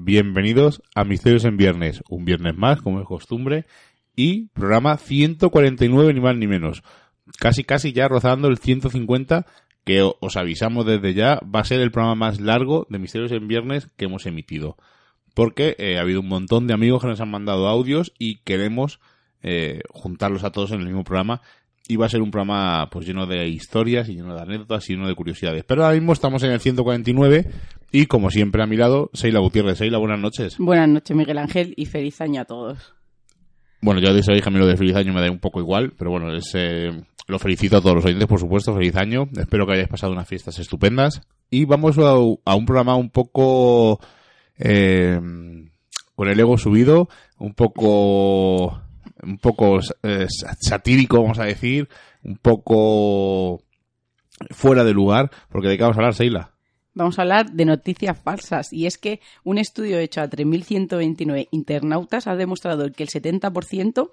Bienvenidos a Misterios en Viernes, un viernes más, como es costumbre, y programa 149 ni más ni menos. Casi casi ya rozando el 150, que os avisamos desde ya, va a ser el programa más largo de Misterios en Viernes que hemos emitido. Porque eh, ha habido un montón de amigos que nos han mandado audios y queremos eh, juntarlos a todos en el mismo programa. Y va a ser un programa pues lleno de historias y lleno de anécdotas y lleno de curiosidades. Pero ahora mismo estamos en el 149 y como siempre a mi lado, Seila Gutiérrez. Seila, buenas noches. Buenas noches, Miguel Ángel, y feliz año a todos. Bueno, ya sabéis que a mí lo de feliz año me da un poco igual, pero bueno, es, eh, lo felicito a todos los oyentes, por supuesto, feliz año. Espero que hayáis pasado unas fiestas estupendas. Y vamos a, a un programa un poco eh, con el ego subido, un poco un poco eh, satírico, vamos a decir, un poco fuera de lugar, porque de qué vamos a hablar, Seila. Vamos a hablar de noticias falsas. Y es que un estudio hecho a 3.129 internautas ha demostrado que el 70%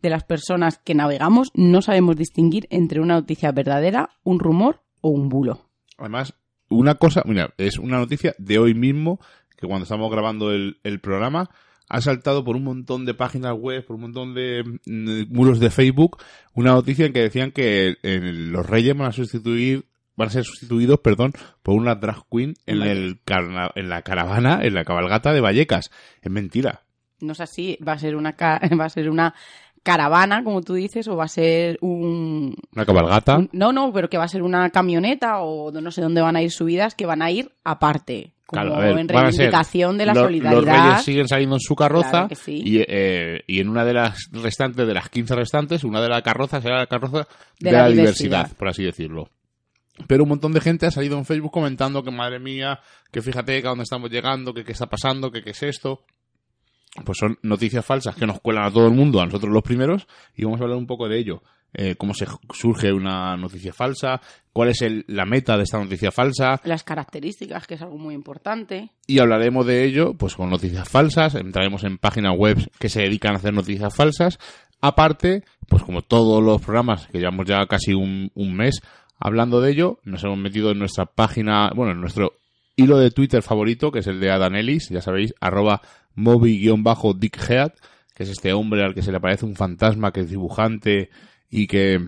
de las personas que navegamos no sabemos distinguir entre una noticia verdadera, un rumor o un bulo. Además, una cosa, mira, es una noticia de hoy mismo, que cuando estamos grabando el, el programa, ha saltado por un montón de páginas web, por un montón de mm, muros de Facebook, una noticia en que decían que eh, los reyes van a sustituir van a ser sustituidos, perdón, por una drag queen en, el carna- en la caravana, en la cabalgata de Vallecas. Es mentira. No es así, va a ser una, ca- va a ser una caravana, como tú dices, o va a ser un, Una cabalgata. un- No, no, pero que va a ser una camioneta o no sé dónde van a ir subidas, que van a ir aparte. Como Claro, a ver, en reivindicación de la los- solidaridad. Los reyes siguen saliendo en su carroza Claro que sí. y, eh, y en una de las restantes, de las 15 restantes, una de las carrozas será la carroza de, De la la, diversidad. diversidad, por así decirlo. Pero un montón de gente ha salido en Facebook comentando que madre mía, que fíjate que a dónde estamos llegando, que qué está pasando, que qué es esto. Pues son noticias falsas que nos cuelan a todo el mundo, a nosotros los primeros, y vamos a hablar un poco de ello. Eh, cómo se surge una noticia falsa, cuál es el- la meta de esta noticia falsa, Las características, que es algo muy importante. y hablaremos de ello pues con noticias falsas, entraremos en páginas web que se dedican a hacer noticias falsas. Aparte, pues como todos los programas que llevamos ya casi un, un mes hablando de ello, nos hemos metido en nuestra página, bueno, en nuestro hilo de Twitter favorito, que es el de Adam Ellis, ya sabéis, arroba moby-dickhead, que es este hombre al que se le aparece un fantasma que es dibujante y que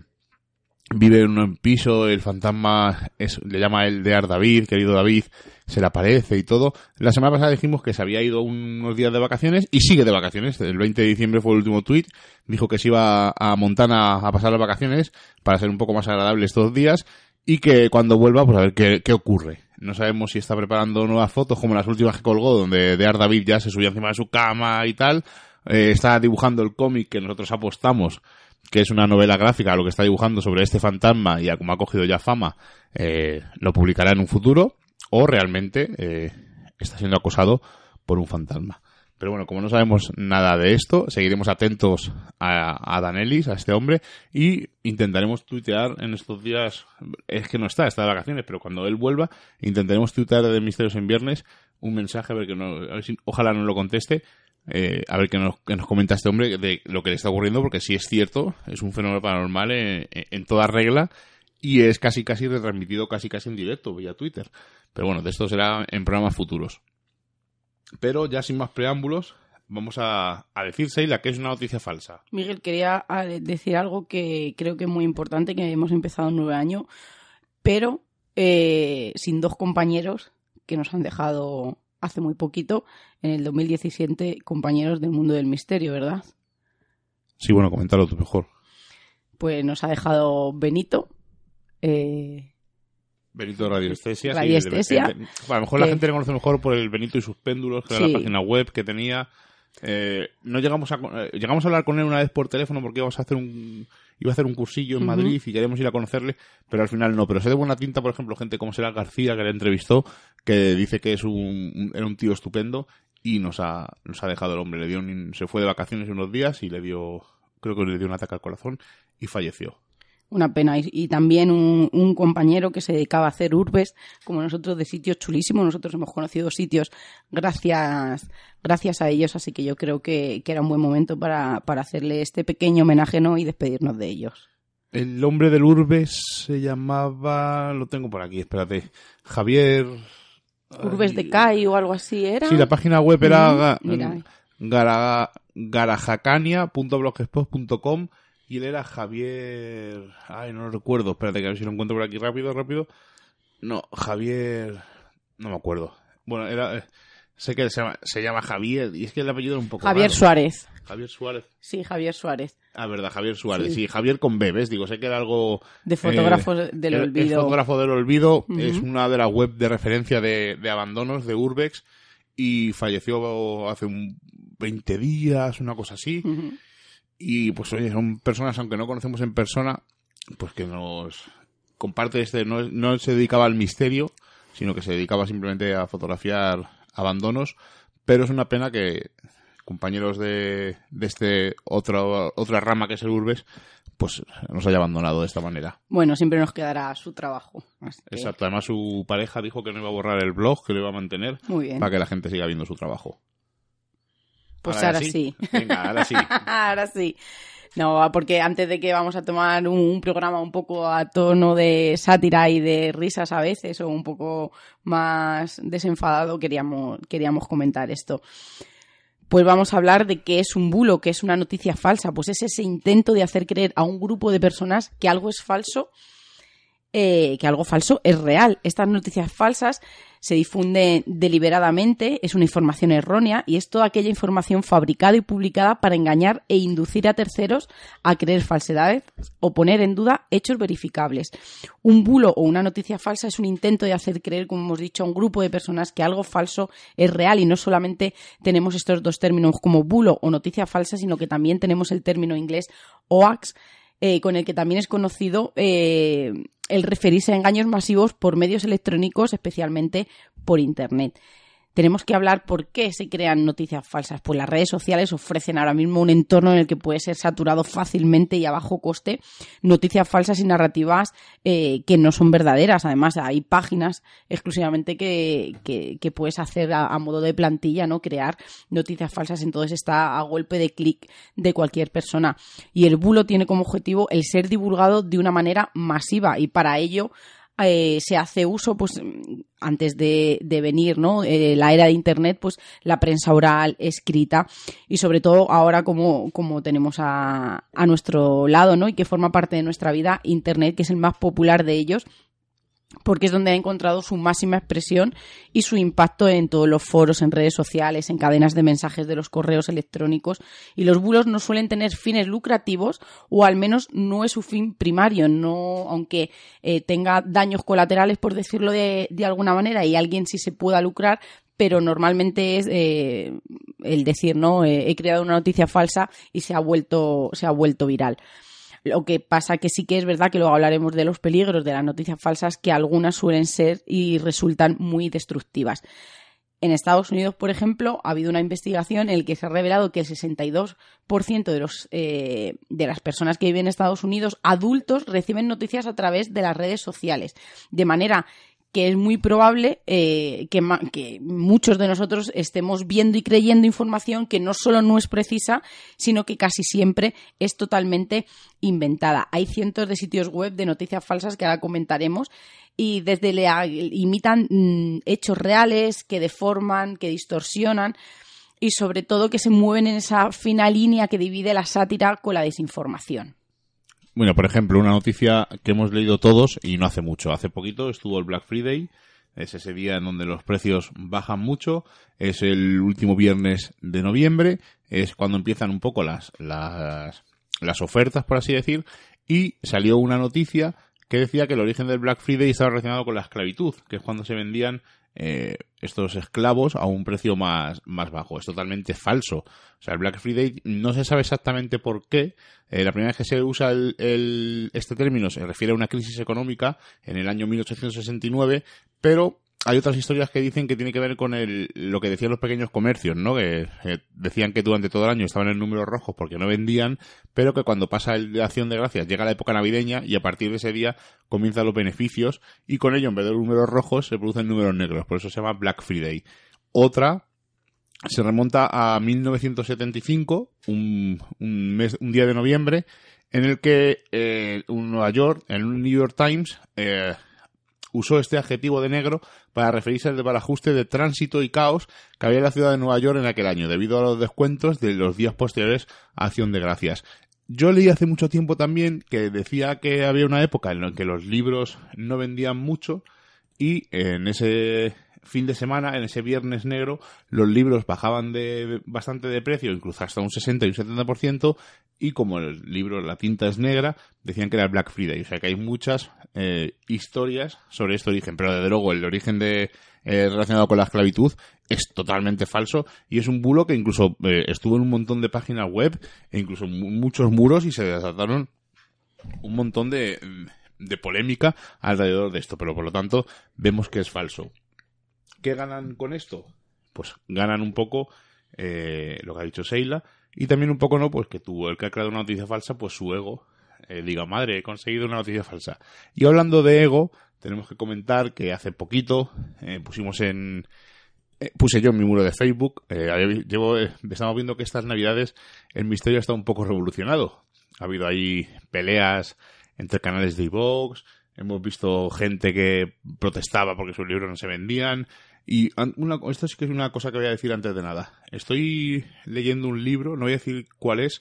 vive en un piso, el fantasma le llama él de David, querido David, se le aparece y todo. La semana pasada dijimos que se había ido unos días de vacaciones y sigue de vacaciones. El 20 de diciembre fue el último tuit. Dijo que se iba a Montana a pasar las vacaciones para ser un poco más agradable estos días y que cuando vuelva, pues a ver qué, qué ocurre. No sabemos si está preparando nuevas fotos como las últimas que colgó, donde de David ya se subía encima de su cama y tal. Eh, está dibujando el cómic que nosotros apostamos que es una novela gráfica, lo que está dibujando sobre este fantasma y como ha cogido ya fama, eh, lo publicará en un futuro, o realmente eh, está siendo acosado por un fantasma. Pero bueno, como no sabemos nada de esto, seguiremos atentos a, a Danelis, a este hombre, y intentaremos tuitear en estos días. Es que no está, está de vacaciones, pero cuando él vuelva, intentaremos tuitear de Misterios en Viernes un mensaje, a ver que no, a ver si, ojalá no lo conteste, eh, a ver qué nos, qué nos comenta este hombre de lo que le está ocurriendo, porque si es cierto, es un fenómeno paranormal en, en toda regla y es casi casi retransmitido casi casi en directo vía Twitter. Pero bueno, de esto será en programas futuros. Pero ya sin más preámbulos, vamos a, a decir, Seila, que es una noticia falsa. Miguel, quería ah, decir algo que creo que es muy importante, que hemos empezado un nuevo año, pero eh, sin dos compañeros que nos han dejado hace muy poquito, en el 2017, compañeros del mundo del misterio, ¿verdad? Sí, bueno, coméntalo tú mejor. Pues nos ha dejado Benito. Eh, Benito Radiestesia. sí, Radiestesia, de- de- a lo mejor la gente le conoce mejor por el Benito y sus péndulos, que era Sí. la página web que tenía. Eh, no llegamos a eh, llegamos a hablar con él una vez por teléfono porque íbamos a hacer un iba a hacer un cursillo en. Madrid y queríamos ir a conocerle, pero al final no. Pero sé de buena tinta, por ejemplo, gente como será García que le entrevistó, que dice que es un, un- era un tío estupendo y nos ha nos ha dejado el hombre. Le dio un- se fue de vacaciones unos días y le dio creo que le dio un ataque al corazón y falleció. Una pena. Y, y también un, un compañero que se dedicaba a hacer urbes, como nosotros, de sitios chulísimos. Nosotros hemos conocido sitios gracias, gracias a ellos, así que yo creo que, que era un buen momento para, para hacerle este pequeño homenaje ¿no? y despedirnos de ellos. El hombre del Urbes se llamaba, lo tengo por aquí, espérate, Javier. Urbes Ay, de CAI o algo así era. Sí, la página web era Ujú, ga- garajacania.blogspot.com y él era Javier. Ay, no lo recuerdo, espérate que a ver si lo encuentro por aquí rápido, rápido. No, Javier. No me acuerdo. Bueno, era. eh, Sé que se llama, se llama Javier y es que el apellido era un poco. Javier raro. Suárez. Javier Suárez. Sí, Javier Suárez. Ah, verdad, Javier Suárez. Sí. Sí, Javier con B, ¿ves? Digo, sé que era algo De fotógrafos eh, del el- olvido. El fotógrafo del olvido es una de las web de referencia de, de abandonos de Urbex y falleció hace un 20 días, una cosa así. Y pues oye, son personas, aunque no conocemos en persona, pues que nos comparte este, no, no se dedicaba al misterio, sino que se dedicaba simplemente a fotografiar abandonos, pero es una pena que compañeros de, de este otro, otra rama que es el Urbes, pues nos haya abandonado de esta manera. Bueno, siempre nos quedará su trabajo. que, Exacto, además su pareja dijo que no iba a borrar el blog, que lo iba a mantener Muy bien. para que la gente siga viendo su trabajo. Pues ahora sí. Venga, ahora sí. Ahora sí. No, porque antes de que vamos a tomar un, un programa un poco a tono de sátira y de risas a veces, o un poco más desenfadado, queríamos, queríamos comentar esto. Pues vamos a hablar de qué es un bulo, que es una noticia falsa. Pues es ese intento de hacer creer a un grupo de personas que algo es falso, eh, que algo falso es real. Estas noticias falsas se difunden deliberadamente, es una información errónea y es toda aquella información fabricada y publicada para engañar e inducir a terceros a creer falsedades o poner en duda hechos verificables. Un bulo o una noticia falsa es un intento de hacer creer, como hemos dicho, a un grupo de personas que algo falso es real y no solamente tenemos estos dos términos como bulo o noticia falsa, sino que también tenemos el término inglés hoax, eh, con el que también es conocido eh, el referirse a engaños masivos por medios electrónicos, especialmente por Internet. Tenemos que hablar por qué se crean noticias falsas. Pues las redes sociales ofrecen ahora mismo un entorno en el que puede ser saturado fácilmente y a bajo coste noticias falsas y narrativas eh, que no son verdaderas. Además, hay páginas exclusivamente que, que, puedes hacer a, a, modo de plantilla, ¿no? Crear noticias falsas. Entonces está a golpe de clic de cualquier persona. Y el bulo tiene como objetivo el ser divulgado de una manera masiva y para ello eh, se hace uso, pues antes de, de venir, ¿no? Eh, la era de Internet, pues la prensa oral, escrita y sobre todo ahora como, como tenemos a, a nuestro lado, ¿no? Y que forma parte de nuestra vida, Internet, que es el más popular de ellos porque es donde ha encontrado su máxima expresión y su impacto en todos los foros, en redes sociales, en cadenas de mensajes de los correos electrónicos. Y los bulos no suelen tener fines lucrativos o al menos no es su fin primario, no, aunque eh, tenga daños colaterales, por decirlo de, de, alguna manera, y alguien sí se pueda lucrar, pero normalmente es eh, el decir, no, eh, he creado una noticia falsa y se ha vuelto, se ha vuelto viral. Lo que pasa que sí que es verdad que luego hablaremos de los peligros de las noticias falsas, que algunas suelen ser y resultan muy destructivas. En Estados Unidos, por ejemplo, ha habido una investigación en la que se ha revelado que el 62% de, los, eh, de las personas que viven en Estados Unidos, adultos, reciben noticias a través de las redes sociales. De manera que es muy probable eh, que, muchos de nosotros estemos viendo y creyendo información que no solo no es precisa, sino que casi siempre es totalmente inventada. Hay cientos de sitios web de noticias falsas que ahora comentaremos y desde le imitan mm, hechos reales que deforman, que distorsionan y sobre todo que se mueven en esa fina línea que divide la sátira con la desinformación. Bueno, por ejemplo, una noticia que hemos leído todos y no hace mucho. Hace poquito estuvo el Black Friday. Es ese día en donde los precios bajan mucho. Es el último viernes de noviembre. Es cuando empiezan un poco las, las, las ofertas, por así decir. Y salió una noticia que decía que el origen del Black Friday estaba relacionado con la esclavitud, que es cuando se vendían eh, estos esclavos a un precio más, más bajo. Es totalmente falso. O sea, el Black Friday no se sabe exactamente por qué. Eh, la primera vez que se usa el, este término se refiere a una crisis económica en el año 1869, pero hay otras historias que dicen que tiene que ver con el, lo que decían los pequeños comercios, ¿no? Que decían que durante todo el año estaban en números rojos porque no vendían, pero que cuando pasa el de acción de gracias llega la época navideña y a partir de ese día comienzan los beneficios y con ello en vez de números rojos se producen números negros, por eso se llama Black Friday. Otra se remonta a 1975, un, un, mes, un día de noviembre, en el que eh, un Nueva York, en un New York Times, eh, usó este adjetivo de negro para referirse al desbarajuste de tránsito y caos que había en la ciudad de Nueva York en aquel año, debido a los descuentos de los días posteriores a Acción de Gracias. Yo leí hace mucho tiempo también que decía que había una época en la que los libros no vendían mucho y en ese fin de semana, en ese viernes negro, los libros bajaban de bastante de precio, incluso hasta un 60 y un 70%, y como el libro, la tinta es negra, decían que era Black Friday. O sea que hay muchas eh, historias sobre este origen, pero desde luego el origen de eh, relacionado con la esclavitud es totalmente falso y es un bulo que incluso eh, estuvo en un montón de páginas web e incluso muchos muros y se desataron un montón de, de polémica alrededor de esto, pero por lo tanto vemos que es falso. ¿Qué ganan con esto? Pues ganan un poco eh, lo que ha dicho Seila y también un poco, ¿no? Pues que tú, el que ha creado una noticia falsa, pues su ego eh, diga, madre, he conseguido una noticia falsa. Y hablando de ego, tenemos que comentar que hace poquito eh, pusimos en... puse yo en mi muro de Facebook, llevo, estamos viendo que estas navidades el misterio está un poco revolucionado. Ha habido ahí peleas entre canales de iVox, hemos visto gente que protestaba porque sus libros no se vendían, y esto sí que es una cosa que voy a decir antes de nada. Estoy leyendo un libro, no voy a decir cuál es,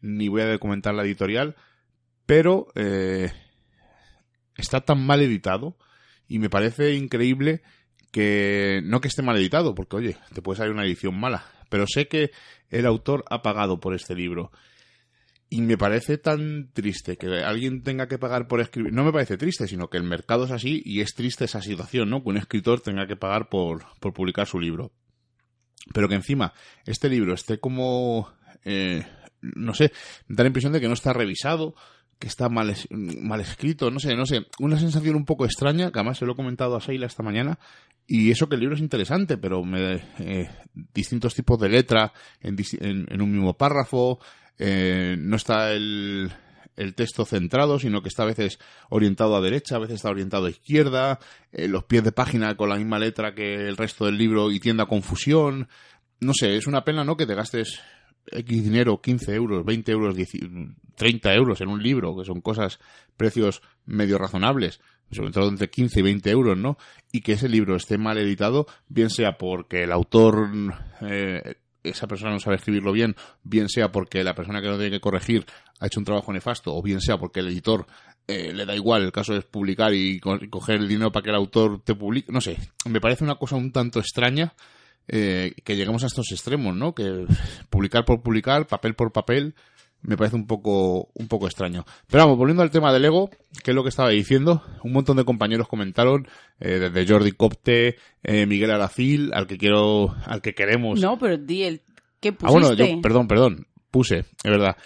ni voy a comentar la editorial, pero eh, está tan mal editado y me parece increíble que no que esté mal editado, porque oye, te puede salir una edición mala, pero sé que el autor ha pagado por este libro y me parece tan triste que alguien tenga que pagar por escribir. No me parece triste, sino que el mercado es así y es triste esa situación, ¿no? Que un escritor tenga que pagar por, por publicar su libro. Pero que encima este libro esté como. Eh, no sé, da la impresión de que no está revisado, que está mal, mal escrito, no sé, no sé. Una sensación un poco extraña, que además se lo he comentado a Seila esta mañana. Y eso que el libro es interesante, pero me, eh, distintos tipos de letra en, en un mismo párrafo, eh, no está el, texto centrado, sino que está a veces orientado a derecha, a veces está orientado a izquierda, eh, los pies de página con la misma letra que el resto del libro y tiende a confusión. No sé, es una pena, ¿no? Que te gastes X dinero, 15 euros, 20 euros, 30 euros en un libro, que son cosas, precios medio razonables, sobre todo entre 15 y 20 euros, ¿no? Y que ese libro esté mal editado, bien sea porque el autor eh, esa persona no sabe escribirlo bien, bien sea porque la persona que lo tiene que corregir ha hecho un trabajo nefasto, o bien sea porque el editor eh, le da igual, el caso es publicar y coger el dinero para que el autor te publique, no sé, me parece una cosa un tanto extraña eh, que lleguemos a estos extremos, ¿no? Que publicar por publicar, papel por papel, me parece un poco, un poco extraño. Pero vamos, volviendo al tema del ego, que es lo que estaba diciendo, un montón de compañeros comentaron, eh, desde Jordi Copte, eh, Miguel Aracil, al que quiero, al que queremos. No, pero di el, ¿qué pusiste? Ah, bueno, yo, perdón, perdón, puse, es verdad.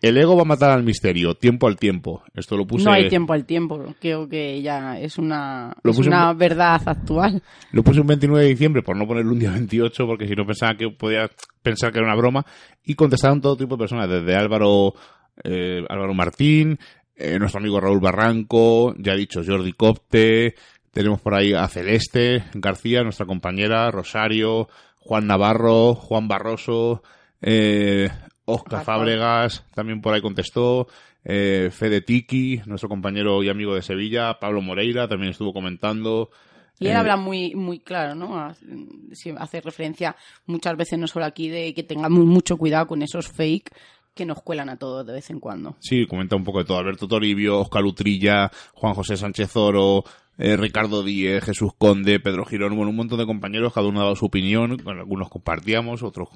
El ego va a matar al misterio, tiempo al tiempo. Esto lo puse. No hay tiempo al tiempo, creo que ya es una, Lo es puse una verdad actual. Lo puse un 29 de diciembre por no ponerle un día 28, porque si no pensaba que podía pensar que era una broma. Y contestaron todo tipo de personas, desde Álvaro, eh, Álvaro Martín, eh, nuestro amigo Raúl Barranco, ya he dicho Jordi Copte, tenemos por ahí a Celeste García, nuestra compañera, Rosario, Juan Navarro, Juan Barroso, eh, Oscar Fábregas, también por ahí contestó, eh, Fede Tiki, nuestro compañero y amigo de Sevilla, Pablo Moreira también estuvo comentando. Y él Eh, habla muy, muy claro, ¿no? Sí, Hace referencia muchas veces, no solo aquí, de que tengamos mucho cuidado con esos fake que nos cuelan a todos de vez en cuando. Sí, comenta un poco de todo. Alberto Toribio, Oscar Utrilla, Juan José Sánchez Oro, eh, Ricardo Díez, Jesús Conde, Pedro Girón, bueno, un montón de compañeros, cada uno dado su opinión, algunos compartíamos, otros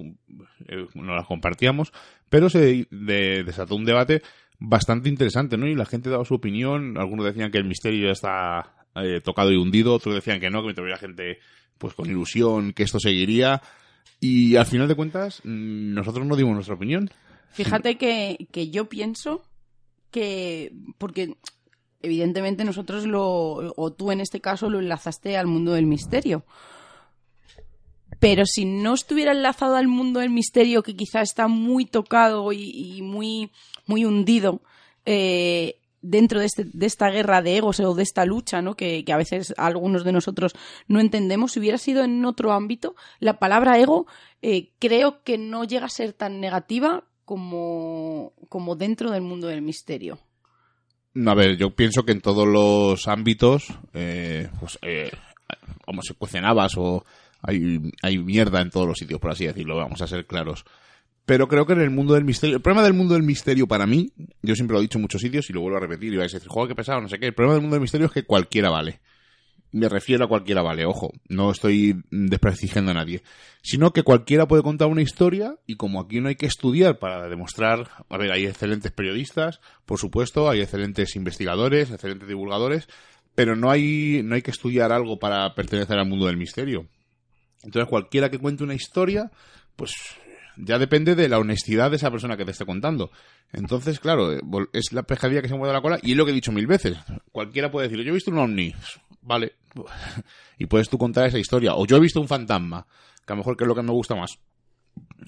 eh, no las compartíamos, pero se de- desató un debate bastante interesante, ¿no? Y la gente daba su opinión, algunos decían que el misterio ya está eh, tocado y hundido, otros decían que no, que todavía gente pues con ilusión, que esto seguiría, y al final de cuentas, mm, nosotros no dimos nuestra opinión. Fíjate que, que yo pienso que, porque evidentemente nosotros lo, o tú en este caso lo enlazaste al mundo del misterio. Pero si no estuviera enlazado al mundo del misterio, que quizá está muy tocado y, muy, muy hundido eh, dentro de, este- de esta guerra de egos o de esta lucha, ¿no? que, que a veces algunos de nosotros no entendemos, si hubiera sido en otro ámbito, la palabra ego eh, creo que no llega a ser tan negativa como, como dentro del mundo del misterio. A ver, yo pienso que en todos los ámbitos, eh, pues, eh, como se cuecen habas o hay, hay mierda en todos los sitios, por así decirlo, vamos a ser claros. Pero creo que en el mundo del misterio, el problema del mundo del misterio para mí, yo siempre lo he dicho en muchos sitios y lo vuelvo a repetir y vais a decir, joder, qué pesado, no sé qué. El problema del mundo del misterio es que cualquiera vale. Me refiero a cualquiera vale, ojo, no estoy desprestigiando a nadie. Sino que cualquiera puede contar una historia y como aquí no hay que estudiar para demostrar, a ver, hay excelentes periodistas, por supuesto, hay excelentes investigadores, excelentes divulgadores, pero no hay, no hay que estudiar algo para pertenecer al mundo del misterio. Entonces cualquiera que cuente una historia, pues ya depende de la honestidad de esa persona que te esté contando. Entonces, claro, eh, es la pescadilla que se mueve la cola y es lo que he dicho mil veces. Cualquiera puede decir, yo he visto un ovni, vale, y puedes tú contar esa historia. O yo he visto un fantasma, que a lo mejor que es lo que me gusta más.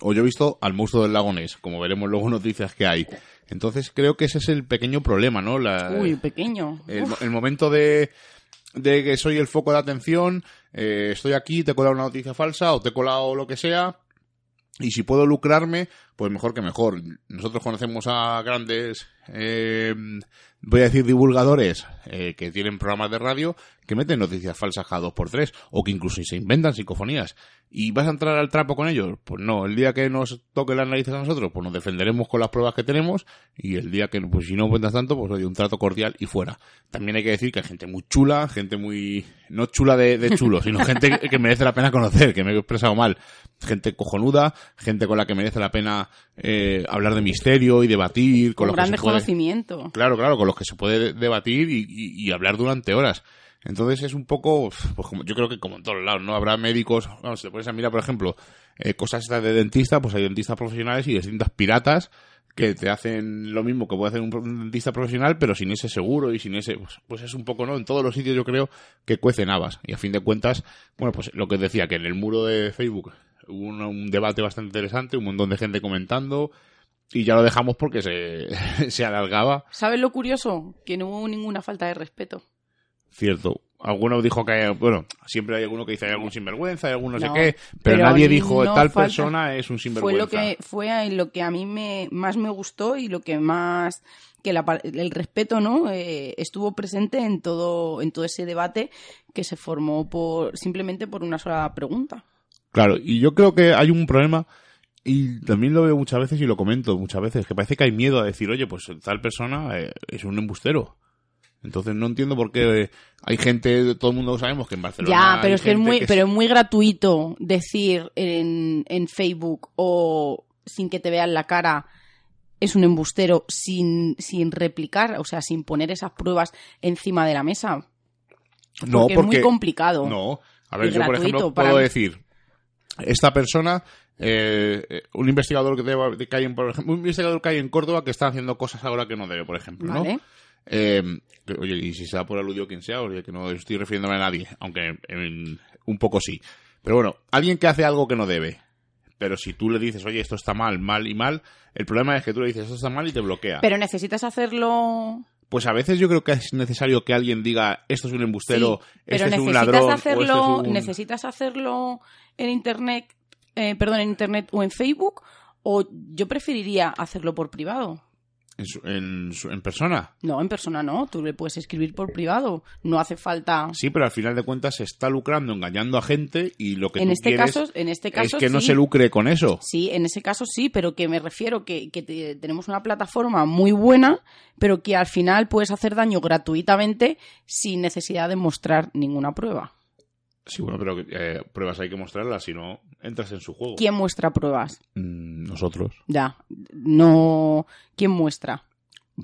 O yo he visto al monstruo del lago Ness, como veremos luego noticias que hay. Entonces creo que ese es el pequeño problema, ¿no? La, Uy, pequeño. el, momento de, de que soy el foco de atención, eh, estoy aquí, te he colado una noticia falsa o te he colado lo que sea, y si puedo lucrarme, pues mejor que mejor. Nosotros conocemos a grandes, eh, voy a decir divulgadores, eh, que tienen programas de radio que meten noticias falsas cada dos por tres, o que incluso se inventan psicofonías. ¿Y vas a entrar al trapo con ellos? Pues no, el día que nos toque las narices a nosotros, pues nos defenderemos con las pruebas que tenemos, y el día que, pues si no cuentas tanto, pues oye, un trato cordial y fuera. También hay que decir que hay gente muy chula, gente muy, no chula de, de chulo, sino gente que, que merece la pena conocer, que me he expresado mal. Gente cojonuda, gente con la que merece la pena eh, hablar de misterio y debatir, con, Con los que gran se puede-. Claro, claro, con los que se puede debatir y, y- y hablar durante horas. Entonces es un poco, pues como, yo creo que como en todos lados, ¿no? Habrá médicos, vamos, si te pones a mirar, por ejemplo, eh, cosas estas de dentista, pues hay dentistas profesionales y distintas piratas que te hacen lo mismo que puede hacer un, dentista profesional, pero sin ese seguro y sin ese, pues, pues es un poco, ¿no? En todos los sitios yo creo que cuecen habas. Y a fin de cuentas, bueno, pues lo que decía, que en el muro de Facebook hubo un, un debate bastante interesante, un montón de gente comentando, y ya lo dejamos porque se, se alargaba. ¿Sabes lo curioso? Que no hubo ninguna falta de respeto. Cierto. Alguno dijo que hay, bueno, siempre hay alguno que dice hay algún sinvergüenza, hay algún no, sé No, qué, pero, pero nadie dijo no tal falta- persona es un Fue sinvergüenza. lo que fue lo que a mí me más me gustó y lo que más que la el respeto no Eh, estuvo presente en todo en todo ese debate que se formó por simplemente por una sola pregunta. Claro, y yo creo que hay un problema, y también lo veo muchas veces y lo comento muchas veces, que parece que hay miedo a decir, oye, pues tal persona eh, es un embustero. Entonces no entiendo por qué eh, hay gente, todo el mundo lo sabemos que en Barcelona. Ya, hay pero es que es muy que pero es muy gratuito decir en, en Facebook o sin que te vean la cara es un embustero sin, sin replicar, o sea, sin poner esas pruebas encima de la mesa. No, porque, es muy complicado. No, a ver, yo por ejemplo para puedo mí. decir, esta persona eh, un investigador que, debe, que hay en, por ejemplo, un investigador que hay en Córdoba que está haciendo cosas ahora que no debe, por ejemplo, ¿no? Vale. Eh, oye, y si se da por aludido quien sea, oye, que no estoy refiriéndome a nadie, aunque en- un poco sí. Pero bueno, alguien que hace algo que no debe. Pero si tú le dices, oye, esto está mal, mal y mal, el problema es que tú le dices, esto está mal y te bloquea. Pero necesitas hacerlo. Pues a veces yo creo que es necesario que alguien diga, esto es un embustero, Sí, este es un ladrón, hacerlo, o este es un... necesitas hacerlo en internet, eh, perdón, en internet o en Facebook, o yo preferiría hacerlo por privado. En, su- en su- en persona. No, en persona no, tú le puedes escribir por privado, no hace falta. Sí, pero al final de cuentas se está lucrando, engañando a gente y lo que en tú este quieres caso, en este caso es que no se lucre con eso. Sí, en ese caso sí, pero que me refiero que, que te- tenemos una plataforma muy buena, pero que al final puedes hacer daño gratuitamente sin necesidad de mostrar ninguna prueba. Sí, bueno, pero eh, pruebas hay que mostrarlas, si no entras en su juego. ¿Quién muestra pruebas? Mm, nosotros. Ya, no. ¿Quién muestra?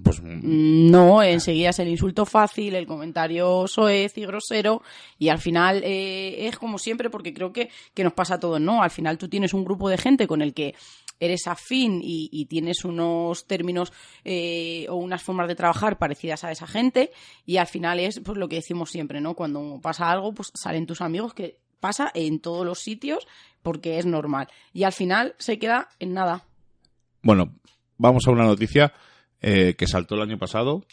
Pues mm, No, enseguida es el insulto fácil, el comentario soez y grosero, y al final eh, es como siempre, porque creo que, que nos pasa a todos, ¿no? Al final tú tienes un grupo de gente con el que eres afín y, tienes unos términos eh, o unas formas de trabajar parecidas a esa gente, y al final es pues lo que decimos siempre, ¿no? Cuando pasa algo, pues salen tus amigos, que pasa en todos los sitios, porque es normal. Y al final se queda en nada. Bueno, vamos a una noticia eh, que saltó el año pasado,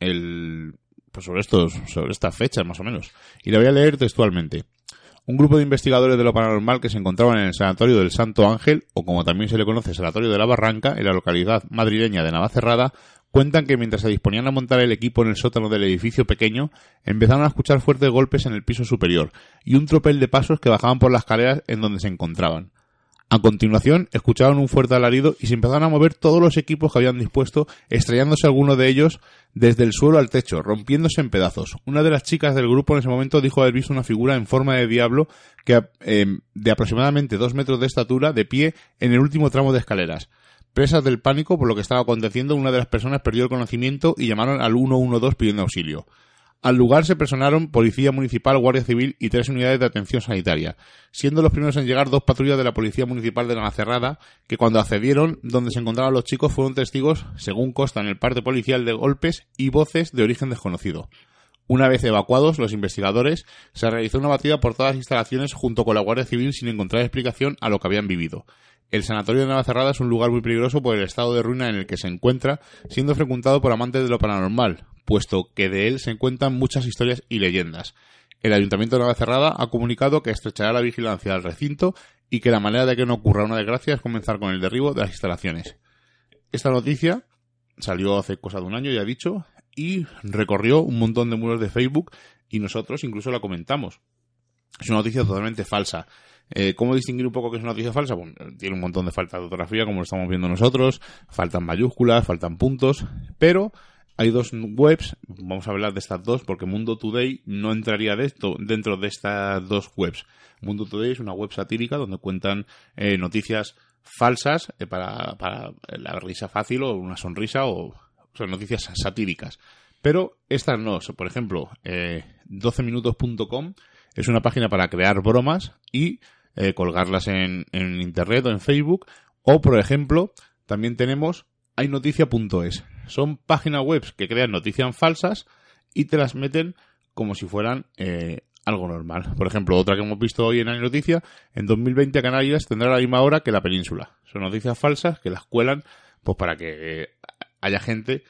el, pues sobre, estos, sobre estas fechas más o menos. Y la voy a leer textualmente. Un grupo de investigadores de lo paranormal que se encontraban en el Sanatorio del Santo Ángel, o como también se le conoce, Sanatorio de la Barranca, en la localidad madrileña de Navacerrada, cuentan que mientras se disponían a montar el equipo en el sótano del edificio pequeño, empezaron a escuchar fuertes golpes en el piso superior y un tropel de pasos que bajaban por las escaleras en donde se encontraban. A continuación, escucharon un fuerte alarido y se empezaron a mover todos los equipos que habían dispuesto, estrellándose alguno de ellos desde el suelo al techo, rompiéndose en pedazos. Una de las chicas del grupo en ese momento dijo haber visto una figura en forma de diablo que, eh, de aproximadamente dos metros de estatura, de pie, en el último tramo de escaleras. Presas del pánico por lo que estaba aconteciendo, una de las personas perdió el conocimiento y llamaron al 112 pidiendo auxilio. Al lugar se personaron Policía Municipal, Guardia Civil y tres unidades de atención sanitaria, siendo los primeros en llegar dos patrullas de la Policía Municipal de Navacerrada, que cuando accedieron donde se encontraban los chicos fueron testigos, según consta en el parte policial, de golpes y voces de origen desconocido. Una vez evacuados los investigadores, se realizó una batida por todas las instalaciones junto con la Guardia Civil sin encontrar explicación a lo que habían vivido. El sanatorio de Navacerrada es un lugar muy peligroso por el estado de ruina en el que se encuentra, siendo frecuentado por amantes de lo paranormal, puesto que de él se encuentran muchas historias y leyendas. El Ayuntamiento de Navacerrada ha comunicado que estrechará la vigilancia del recinto y que la manera de que no ocurra una desgracia es comenzar con el derribo de las instalaciones. Esta noticia salió hace cosa de un año, ya he dicho, y recorrió un montón de muros de Facebook y nosotros incluso la comentamos. Es una noticia totalmente falsa. Eh, ¿Cómo distinguir un poco que es una noticia falsa? Bueno, tiene un montón de falta de ortografía, como lo estamos viendo nosotros, faltan mayúsculas, faltan puntos, pero hay dos webs, vamos a hablar de estas dos, porque Mundo Today no entraría de esto, dentro de estas dos webs. Mundo Today es una web satírica donde cuentan eh, noticias falsas eh, para, la risa fácil o una sonrisa o, noticias satíricas. Pero estas no, por ejemplo, eh, 12minutos.com es una página para crear bromas y eh, colgarlas en, en internet o en Facebook. O, por ejemplo, también tenemos haynoticia.es. Son páginas web que crean noticias falsas y te las meten como si fueran eh, algo normal. Por ejemplo, otra que hemos visto hoy en Hay Noticia, en 2020 Canarias tendrá la misma hora que la península. Son noticias falsas que las cuelan pues para que eh, haya gente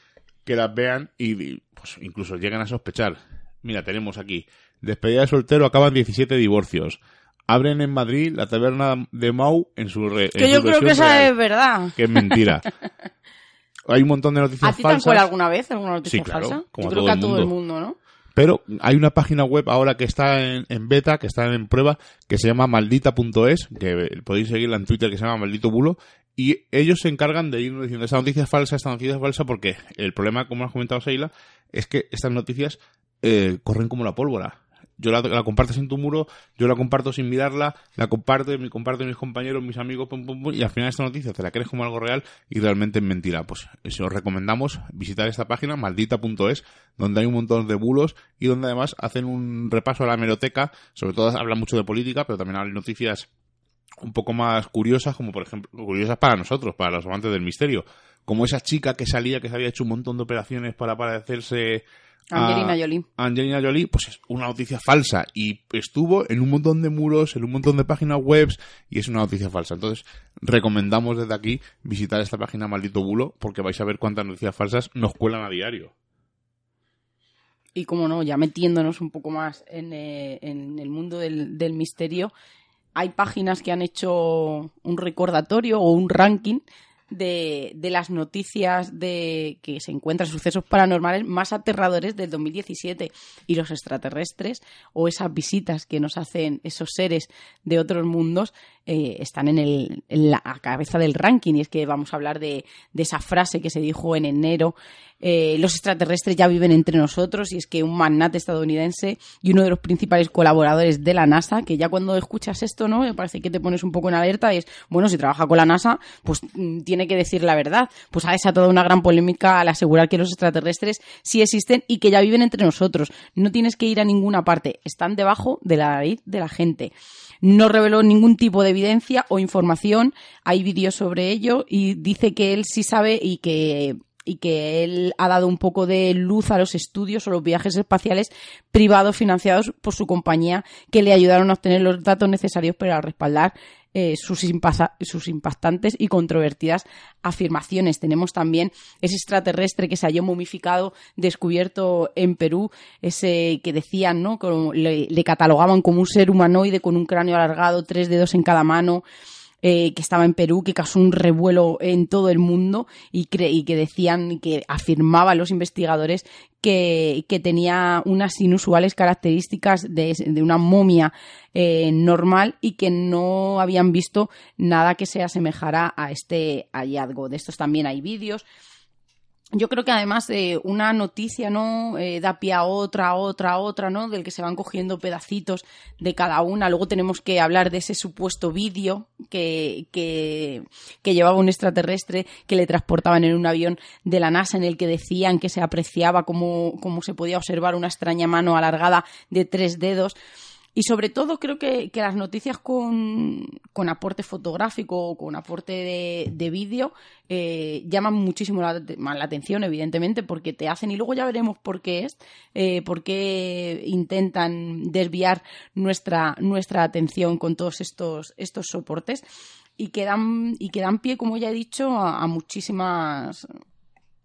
que las vean y pues, incluso lleguen a sospechar. Mira, tenemos aquí, despedida de soltero, acaban 17 divorcios. Abren en Madrid la taberna de Mau en su re, Que yo creo que esa real, es verdad. que es mentira. Hay un montón de noticias ¿A ti te han falsas. alguna vez alguna noticia Sí, claro, falsa? como Yo a creo todo que a el todo el mundo. mundo, ¿no? Pero hay una página web ahora que está en, en beta, que está en prueba, que se llama maldita.es, que podéis seguirla en Twitter, que se llama maldito bulo, y ellos se encargan de ir diciendo esta noticia es falsa, esta noticia es falsa, porque el problema, como has comentado Seila, es que estas noticias eh, corren como la pólvora. Yo la, la compartes en tu muro, yo la comparto sin mirarla, la comparto, me comparto mis compañeros, mis amigos, pum, pum, y al final esta noticia te la crees como algo real y realmente es mentira. Pues eso os recomendamos visitar esta página, maldita.es, donde hay un montón de bulos y donde además hacen un repaso a la hemeroteca, sobre todo hablan mucho de política, pero también hay noticias un poco más curiosas, como por ejemplo, curiosas para nosotros, para los amantes del misterio. Como esa chica que salía, que se había hecho un montón de operaciones para parecerse Angelina Jolie. Angelina Jolie, pues es una noticia falsa y estuvo en un montón de muros, en un montón de páginas web y es una noticia falsa. Entonces, recomendamos desde aquí visitar esta página Maldito Bulo porque vais a ver cuántas noticias falsas nos cuelan a diario. Y como no, ya metiéndonos un poco más en, eh, en el mundo del, del misterio, hay páginas que han hecho un recordatorio o un ranking de, de, las noticias de que se encuentran sucesos paranormales más aterradores del 2017 y los extraterrestres o esas visitas que nos hacen esos seres de otros mundos eh, están en, el, en la cabeza del ranking. Y es que vamos a hablar de, de esa frase que se dijo en enero eh, los extraterrestres ya viven entre nosotros y es que un magnate estadounidense y uno de los principales colaboradores de la NASA, que ya cuando escuchas esto, ¿no? Me parece que te pones un poco en alerta y es, bueno, si trabaja con la NASA, pues mm, tiene que decir la verdad. Pues ha desatado una gran polémica al asegurar que los extraterrestres sí existen y que ya viven entre nosotros. No tienes que ir a ninguna parte, están debajo de la nariz de la gente no reveló ningún tipo de evidencia o información. Hay vídeos sobre ello y dice que él sí sabe y que y que él ha dado un poco de luz a los estudios o los viajes espaciales privados financiados por su compañía que le ayudaron a obtener los datos necesarios para respaldar eh, sus, sus, impactantes y controvertidas afirmaciones. Tenemos también ese extraterrestre que se halló momificado, descubierto en Perú, ese que decían, ¿no? le, le catalogaban como un ser humanoide con un cráneo alargado, tres dedos en cada mano. Eh, que estaba en Perú, que causó un revuelo en todo el mundo y, que decían, que afirmaban los investigadores que, tenía unas inusuales características de, una momia eh, normal y que no habían visto nada que se asemejara a este hallazgo. De estos también hay vídeos yo creo que además eh, una noticia no eh, da pie a otra, otra, otra, ¿no? Del que se van cogiendo pedacitos de cada una. Luego tenemos que hablar de ese supuesto vídeo que, que, que, llevaba un extraterrestre que le transportaban en un avión de la NASA en el que decían que se apreciaba cómo, cómo se podía observar una extraña mano alargada de tres dedos. Y sobre todo creo que, las noticias con, aporte fotográfico o con aporte de, de vídeo eh, llaman muchísimo la, la, atención, evidentemente, porque te hacen, y luego ya veremos por qué es, eh, por qué intentan desviar nuestra, nuestra atención con todos estos, estos soportes. Y que dan, y que dan pie, como ya he dicho, a muchísimas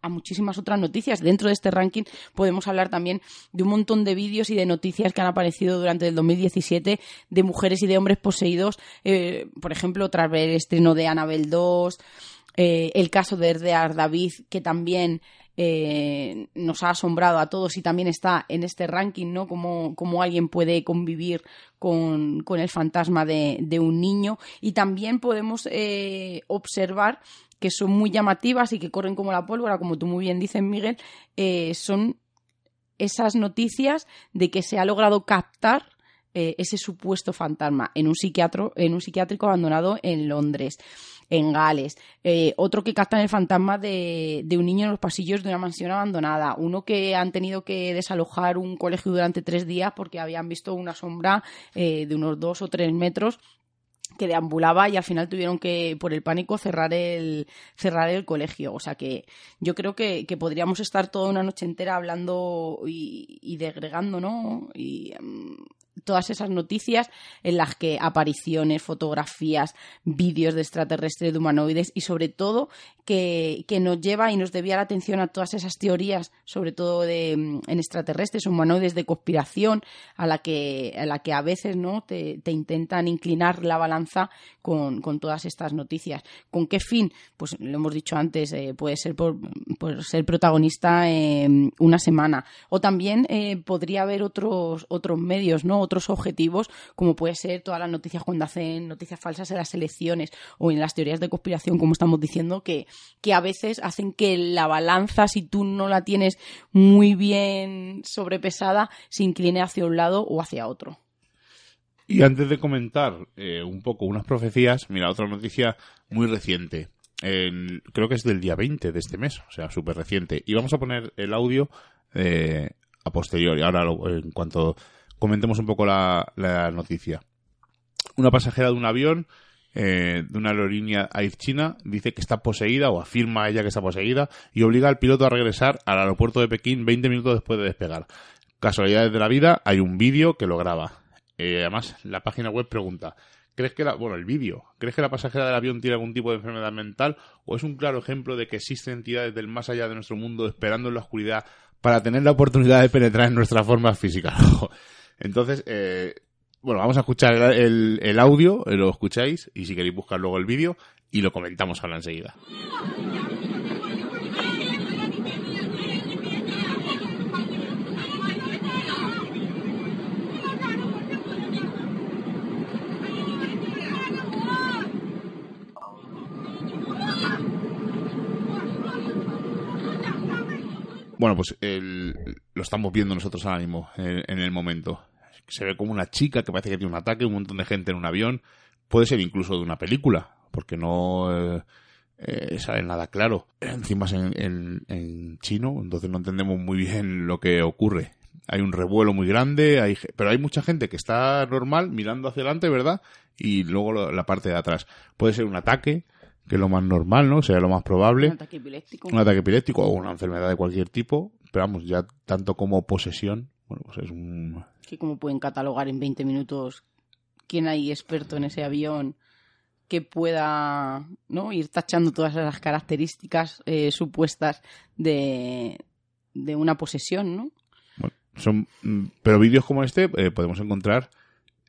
a muchísimas otras noticias. Dentro de este ranking podemos hablar también de un montón de vídeos y de noticias que han aparecido durante el 2017 de mujeres y de hombres poseídos, eh, por ejemplo, tras ver el estreno de Annabelle 2, eh, el caso de Erdear David, que también eh, nos ha asombrado a todos y también está en este ranking, ¿no? Como, alguien puede convivir con, el fantasma de, un niño. Y también podemos observar que son muy llamativas y que corren como la pólvora, como tú muy bien dices, Miguel, eh, son esas noticias de que se ha logrado captar eh, ese supuesto fantasma en un, psiquiatro, en un psiquiátrico abandonado en Londres, en Gales. Eh, otro que captan el fantasma de, un niño en los pasillos de una mansión abandonada. Uno que han tenido que desalojar un colegio durante tres días porque habían visto una sombra de unos dos o tres metros que deambulaba y al final tuvieron que, por el pánico, cerrar el, cerrar el colegio. O sea que yo creo que, podríamos estar toda una noche entera hablando y, y degregando, ¿no? Y mm, todas esas noticias en las que apariciones, fotografías, vídeos de extraterrestres, de humanoides y sobre todo que, nos lleva y nos debía la atención a todas esas teorías, sobre todo de, mm, en extraterrestres, humanoides de conspiración, a la que a, la que a veces no te, intentan inclinar la balanza con, todas estas noticias. ¿Con qué fin? Pues lo hemos dicho antes, eh, puede ser por, ser protagonista en una semana. O también eh, podría haber otros, otros medios, ¿no? Otros objetivos, como puede ser todas las noticias cuando hacen noticias falsas en las elecciones o en las teorías de conspiración, como estamos diciendo, que, que a veces hacen que la balanza, si tú no la tienes muy bien sobrepesada, se incline hacia un lado o hacia otro. Y antes de comentar eh, un poco unas profecías, mira, otra noticia muy reciente. creo que es del día 20 de este mes, o sea, súper reciente. Y vamos a poner el audio eh, a posteriori. Ahora, en cuanto comentemos un poco la, noticia. Una pasajera de un avión eh, de una aerolínea Air China dice que está poseída o afirma ella que está poseída y obliga al piloto a regresar al aeropuerto de Pekín 20 minutos después de despegar. Casualidades de la vida, hay un vídeo que lo graba. Eh, además, la página web pregunta, ¿crees que la, bueno, el vídeo, ¿crees que la pasajera del avión tiene algún tipo de enfermedad mental o es un claro ejemplo de que existen entidades del más allá de nuestro mundo esperando en la oscuridad para tener la oportunidad de penetrar en nuestra forma física? Entonces, eh, bueno, vamos a escuchar el, el, audio, eh, lo escucháis, y si queréis buscar luego el vídeo, y lo comentamos ahora enseguida. Bueno, pues el, lo estamos viendo nosotros ahora mismo, en, en el momento se ve como una chica que parece que tiene un ataque, un montón de gente en un avión. Puede ser incluso de una película, porque no eh, eh, sale nada claro. Encima es en, en, chino, entonces no entendemos muy bien lo que ocurre. Hay un revuelo muy grande, hay, pero hay mucha gente que está normal mirando hacia adelante, ¿verdad? Y luego la parte de atrás. Puede ser un ataque, que es lo más normal, ¿no? Sería lo más probable. Un ataque epiléptico. Un ataque epiléptico o una enfermedad de cualquier tipo. Pero vamos, ya tanto como posesión, bueno, pues es un... Que cómo pueden catalogar en 20 minutos quién hay experto en ese avión que pueda ¿no? ir tachando todas esas características eh, supuestas de, de una posesión, ¿no? Son, mm, pero vídeos como este eh, podemos encontrar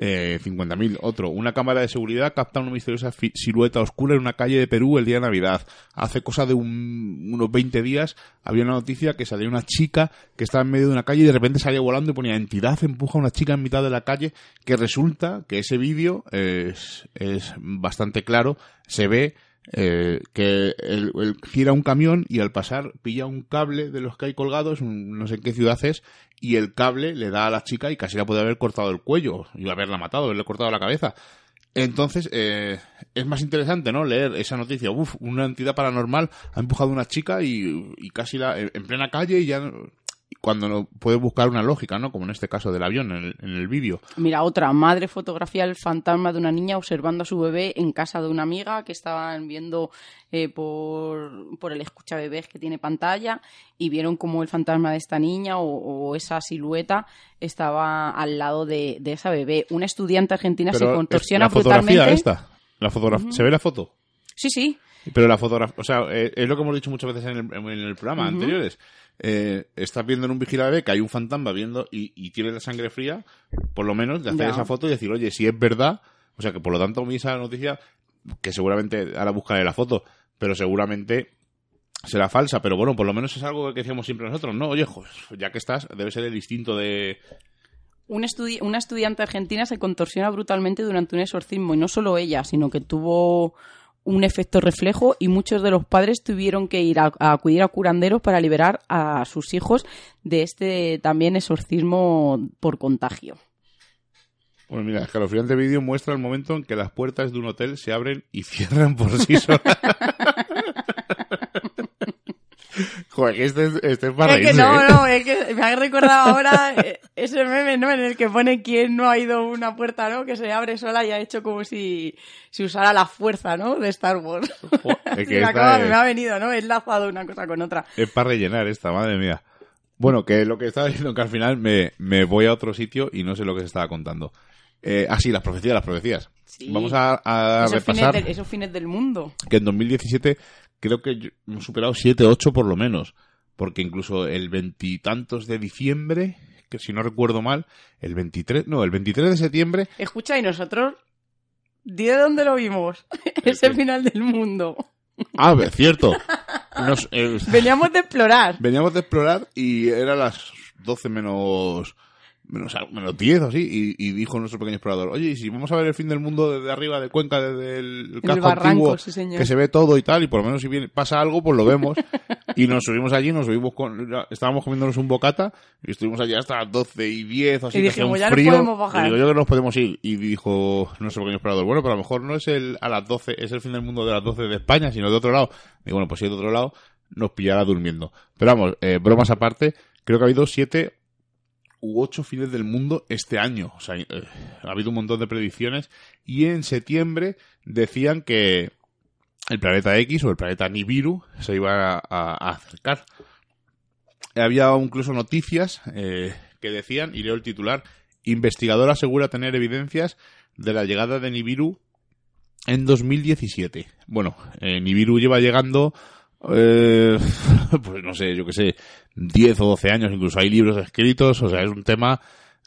eh, 50.000. Otro, una cámara de seguridad capta una misteriosa silueta oscura en una calle de Perú el día de Navidad. Hace cosa de unos 20 días había una noticia que salía una chica que estaba en medio de una calle y de repente salía volando y ponía entidad empuja a una chica en mitad de la calle que resulta que ese vídeo es, es bastante claro. Se ve eh, que él, gira un camión y al pasar pilla un cable de los que hay colgados, no sé en qué ciudad es, y el cable le da a la chica y casi la puede haber cortado el cuello y haberla matado, haberle cortado la cabeza. Entonces, eh, es más interesante, ¿no? Leer esa noticia. Uf, una entidad paranormal ha empujado a una chica y, y casi la, en plena calle y ya cuando no puedes buscar una lógica, ¿no? Como en este caso del avión, en el, en el vídeo. Mira, otra madre fotografía el fantasma de una niña observando a su bebé en casa de una amiga que estaban viendo eh, por, por el escucha bebés que tiene pantalla y vieron como el fantasma de esta niña o, o esa silueta estaba al lado de, de, esa bebé. Una estudiante argentina Pero se contorsiona la fotografía esta, la fotografía, ¿se ve la foto? Sí, sí. Pero la fotografía, o sea, eh, es lo que hemos dicho muchas veces en el, en el programa anteriores. Eh, estás viendo en un vigilable que hay un fantasma viendo y, y tiene la sangre fría, por lo menos, de hacer esa foto y decir, oye, si es verdad, o sea, que por lo tanto a mí esa noticia, que seguramente, ahora buscaré la foto, pero seguramente será falsa, pero bueno, por lo menos es algo que decíamos siempre nosotros, ¿no? Oye, ya que estás, debe ser el instinto de... Estudi- una estudiante argentina se contorsiona brutalmente durante un exorcismo y no solo ella, sino que tuvo un efecto reflejo y muchos de los padres tuvieron que ir a, acudir a curanderos para liberar a sus hijos de este también exorcismo por contagio. Bueno, mira, escalofriante vídeo muestra el momento en que las puertas de un hotel se abren y cierran por sí solas. Joder, que este es, este es para es que no, ¿eh? no, es que me ha recordado ahora eh, ese meme, ¿no? En el que pone quién no ha ido una puerta, ¿no? Que se abre sola y ha hecho como si, si usara la fuerza, ¿no? De Star Wars. Jo, es que me, acaba- es- me ha venido, ¿no? He enlazado una cosa con otra. Es para rellenar esta, madre mía. Bueno, que lo que estaba diciendo que al final me, me voy a otro sitio y no sé lo que se estaba contando. Eh, ah, sí, las profecías, las profecías. Sí. Vamos a, a Esos fines, repasar del- esos fines del mundo. que en 2017 creo que hemos superado 7, 8 por lo menos. Porque incluso el veintitantos de diciembre, que si no recuerdo mal, el 23, no, el 23 de septiembre, Escucha, y nosotros, di de dónde lo vimos. Ese final del mundo. ah, es cierto, nos, eh, Veníamos de explorar. veníamos de explorar y era las 12 menos menos, menos 10 o así y, y dijo nuestro pequeño explorador oye y si vamos a ver el fin del mundo desde arriba de Cuenca desde el, el casco barranco, antiguo sí, señor. que se ve todo y tal y por lo menos si viene, pasa algo pues lo vemos y nos subimos allí nos subimos con estábamos comiéndonos un bocata y estuvimos allí hasta las 12 y 10 o así Y dijimos, "Ya nos frío podemos bajar". y digo yo que nos podemos ir y dijo nuestro pequeño explorador bueno pero a lo mejor no es el a las 12 es el fin del mundo de las 12 de España sino de otro lado y bueno pues si es de otro lado nos pillará durmiendo pero vamos eh, bromas aparte creo que ha habido siete u ocho fines del mundo este año. O sea, eh, ha habido un montón de predicciones y en septiembre decían que el planeta X o el planeta Nibiru se iba a, acercar. Había incluso noticias eh, que decían, y leo el titular, investigador asegura tener evidencias de la llegada de Nibiru en 2017. Bueno, eh, Nibiru lleva llegando, eh, pues no sé, yo que sé, 10 o 12 años, incluso hay libros escritos, o sea, es un tema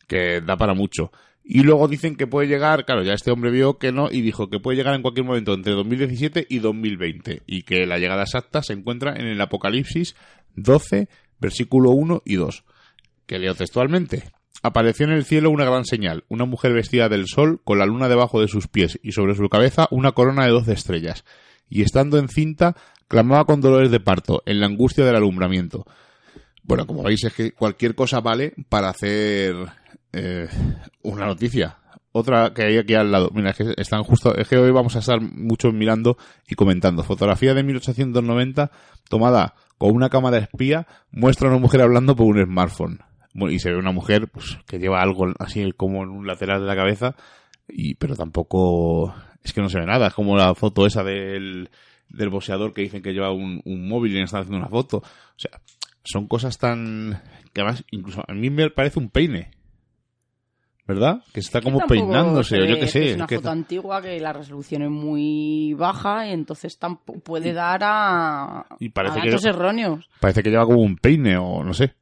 que da para mucho. Y luego dicen que puede llegar, claro, ya este hombre vio que no y dijo que puede llegar en cualquier momento entre 2017 y 2020 y que la llegada exacta se encuentra en el Apocalipsis 12, versículo 1 y 2. Que leo textualmente. Apareció en el cielo una gran señal, una mujer vestida del sol, con la luna debajo de sus pies y sobre su cabeza una corona de doce estrellas. Y estando encinta, clamaba con dolores de parto, en la angustia del alumbramiento. Bueno, como veis, es que cualquier cosa vale para hacer eh, una noticia. Otra que hay aquí al lado. Mira, es que están justo. Es que hoy vamos a estar mucho mirando y comentando. Fotografía de 1890 tomada con una cámara espía muestra a una mujer hablando por un smartphone y se ve una mujer pues, que lleva algo así como en un lateral de la cabeza, y pero tampoco es que no se ve nada, es como la foto esa del, del boxeador que dicen que lleva un, móvil y le están haciendo una foto. O sea, son cosas tan que además incluso a mí me parece un peine. ¿Verdad? Que está como peinándose, o yo qué sé. Es una foto antigua que la resolución es muy baja y entonces tampoco puede dar a, y parece a erróneos. Parece que lleva como un peine o no sé.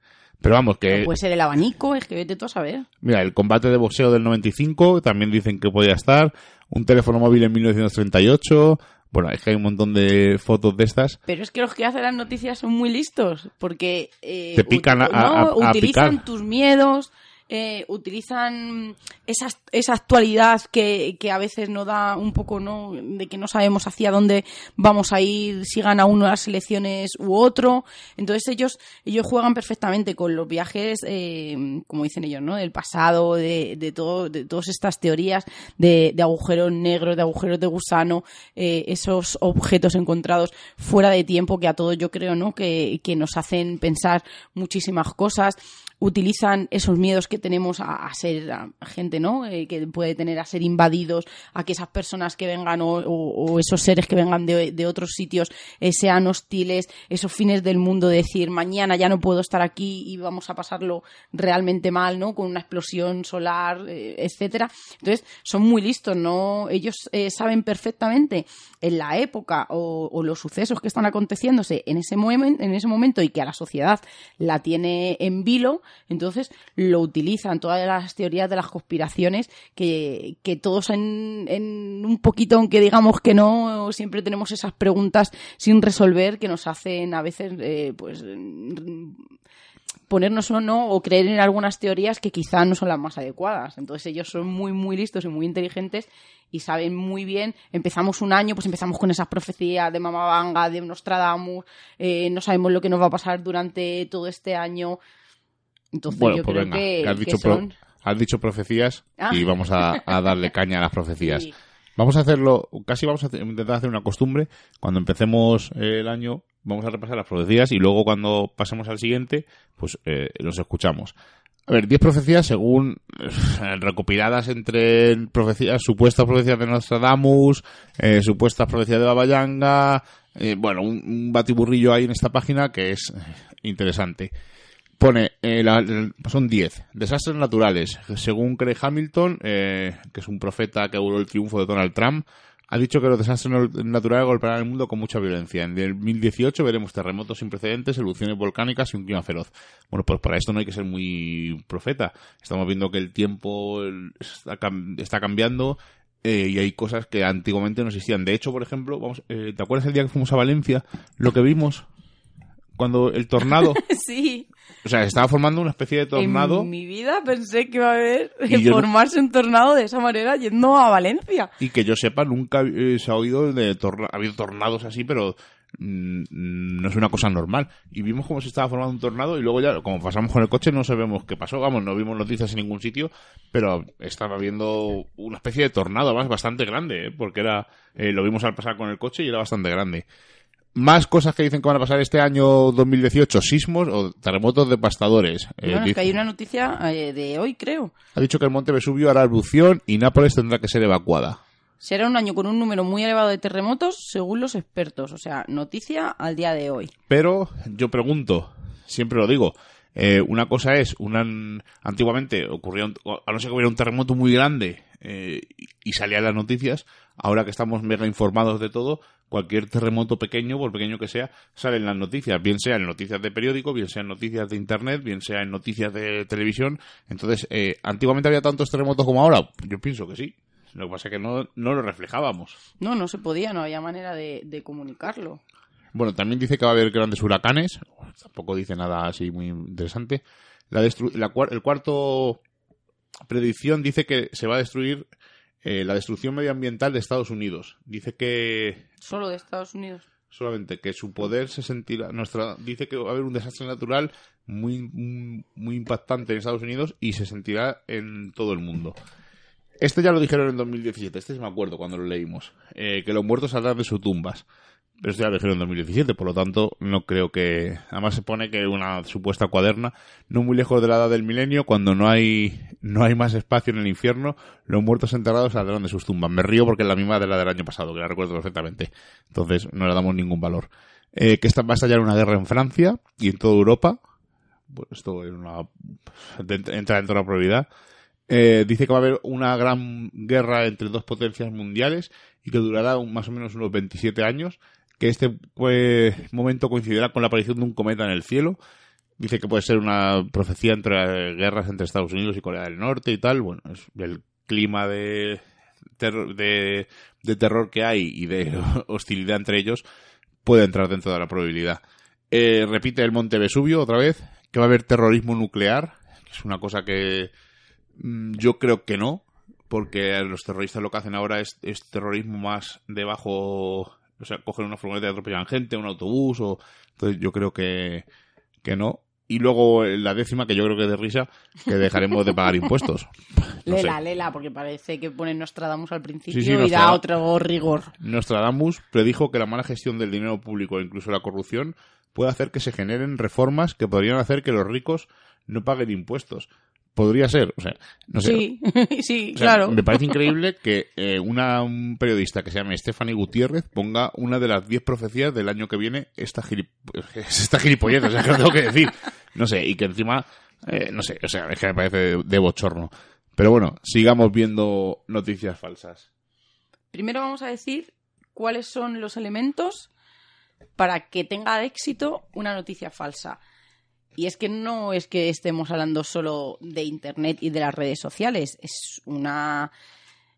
Pero vamos, que... puede ser el abanico, es que vete tú a saber. Mira, el combate de boxeo del 95 también dicen que podía estar. Un teléfono móvil en 1938. Bueno, es que hay un montón de fotos de estas. Pero es que los que hacen las noticias son muy listos, porque... Eh, Te pican a, utilizan tus miedos, eh, utilizan esa, esa actualidad que, que, a veces no da un poco, ¿no? De que no sabemos hacia dónde vamos a ir, si gana uno las elecciones u otro. Entonces ellos, ellos juegan perfectamente con los viajes, eh, como dicen ellos, ¿no? Del pasado, de, de, todo, de todas estas teorías de, de agujeros negros, de agujeros de gusano, eh, esos objetos encontrados fuera de tiempo que a todos yo creo, ¿no? Que, que nos hacen pensar muchísimas cosas utilizan esos miedos que tenemos a, ser gente, ¿no? Eh, que puede tener a ser invadidos, a que esas personas que vengan o, esos seres que vengan de, otros sitios eh, sean hostiles, esos fines del mundo, decir mañana ya no puedo estar aquí y vamos a pasarlo realmente mal, ¿no? Con una explosión solar, eh, etcétera. Entonces, son muy listos, ¿no? Ellos saben perfectamente en la época o, los sucesos que están aconteciéndose en ese, en ese momento y que a la sociedad la tiene en vilo, entonces lo utilizan todas las teorías de las conspiraciones que, que todos en, en un poquito, aunque digamos que no, siempre tenemos esas preguntas sin resolver que nos hacen a veces eh, pues ponernos o no o creer en algunas teorías que quizá no son las más adecuadas. Entonces ellos son muy, muy listos y muy inteligentes y saben muy bien. Empezamos un año, pues empezamos con esas profecías de Mama Vanga, de Nostradamus, eh, no sabemos lo que nos va a pasar durante todo este año. Entonces yo pues creo que, has, dicho has dicho profecías y ah. vamos a, darle caña a las profecías. Vamos a hacerlo, casi vamos a intentar hacer una costumbre. Cuando empecemos el año, vamos a repasar las profecías y luego cuando pasemos al siguiente, pues eh, los escuchamos. A ver, 10 profecías según eh, recopiladas entre profecías, supuestas profecías de Nostradamus, eh, supuestas profecías de Baba Yanga, eh, bueno, un, un, batiburrillo ahí en esta página que es interesante pone, eh, son 10, desastres naturales. Según Craig Hamilton, eh, que es un profeta que auguró el triunfo de Donald Trump, ha dicho que los desastres naturales golpearán el mundo con mucha violencia. En el 2018 veremos terremotos sin precedentes, erupciones volcánicas y un clima feroz. Bueno, pues para esto no hay que ser muy profeta. Estamos viendo que el tiempo está, cambiando eh, y hay cosas que antiguamente no existían. De hecho, por ejemplo, vamos, ¿te acuerdas el día que fuimos a Valencia? Lo que vimos cuando el tornado. sí. O sea, estaba formando una especie de tornado. En mi vida pensé que iba a haber formarse un tornado de esa manera yendo a Valencia. Y que yo sepa, nunca eh, se ha oído de ha habido tornados así, pero mm, no es una cosa normal. Y vimos cómo se estaba formando un tornado y luego ya, como pasamos con el coche, no sabemos qué pasó. Vamos, no vimos noticias en ningún sitio, pero estaba viendo una especie de tornado, además bastante grande, ¿eh? porque era, eh, lo vimos al pasar con el coche y era bastante grande. Más cosas que dicen que van a pasar este año 2018, sismos o terremotos devastadores. Eh, Bueno, es dice- que hay una noticia eh, de hoy, creo. Ha dicho que el monte Vesubio hará erupción y Nápoles tendrá que ser evacuada. Será un año con un número muy elevado de terremotos, según los expertos. O sea, noticia al día de hoy. Pero yo pregunto, siempre lo digo, eh, una cosa es, una, antiguamente ocurría, un- a no ser que hubiera un terremoto muy grande eh, y- y salía en las noticias, ahora que estamos mega informados de todo, cualquier terremoto pequeño, por pequeño que sea, sale en las noticias, bien sea en noticias de periódico, bien sea en noticias de internet, bien sea en noticias de televisión. Entonces, eh, antiguamente había tantos terremotos como ahora, yo pienso que sí. Lo que pasa es que no, no lo reflejábamos. No, no se podía, no había manera de, de comunicarlo. Bueno, también dice que va a haber grandes huracanes. Tampoco dice nada así muy interesante. La la el cuarto predicción dice que se va a destruir eh, la destrucción medioambiental de Estados Unidos. Dice que Solo de Estados Unidos. solamente que su poder se sentirá nuestra dice que va a haber un desastre natural muy muy, impactante en Estados Unidos y se sentirá en todo el mundo. Este ya lo dijeron en 2017, este sí me acuerdo cuando lo leímos, eh, que los muertos saldrán de sus tumbas. Pero esto ya lo dijeron en 2017, por lo tanto no creo que... Además se pone que una supuesta cuaderna, no muy lejos de la edad del milenio, cuando no hay, no hay más espacio en el infierno, los muertos enterrados saldrán de sus tumbas. Me río porque es la misma de la del año pasado, que la recuerdo perfectamente. Entonces no le damos ningún valor. Eh, que esta va a estallar una guerra en Francia y en toda Europa. Bueno, esto es una, entra dentro de la probabilidad. Eh, dice que va a haber una gran guerra entre dos potencias mundiales y que durará más o menos unos 27 años. Que este pues, momento coincidirá con la aparición de un cometa en el cielo. Dice que puede ser una profecía entre guerras entre Estados Unidos y Corea del Norte y tal. Bueno, el clima de, terror- de, de terror que hay y de hostilidad entre ellos puede entrar dentro de la probabilidad. Eh, repite el Monte Vesubio otra vez, que va a haber terrorismo nuclear, es una cosa que mm, yo creo que no, porque los terroristas lo que hacen ahora es, es terrorismo más de bajo, o sea, cogen una furgoneta y atropellan gente, un autobús, o entonces yo creo que, que no. Y luego eh, la décima, que yo creo que es de risa, que dejaremos de pagar impuestos. No sé. lela, lela, porque parece que pone Nostradamus al principio Sí, sí, y da otro rigor. Nostradamus predijo que la mala gestión del dinero público e incluso la corrupción puede hacer que se generen reformas que podrían hacer que los ricos no paguen impuestos. Podría ser, o sea, no sé. Sí, sí, O sea, claro. Me parece increíble que eh, una, un periodista que se llame Stephanie Gutiérrez ponga una de las 10 profecías del año que viene esta, gilip esta gilipollez, o sea, que lo tengo que decir. No sé, y que encima, eh, no sé, o sea, es que me parece de, de bochorno. Pero bueno, sigamos viendo noticias falsas. Primero vamos a decir cuáles son los elementos para que tenga éxito una noticia falsa. Y es que no es que estemos hablando solo de Internet y de las redes sociales, es una,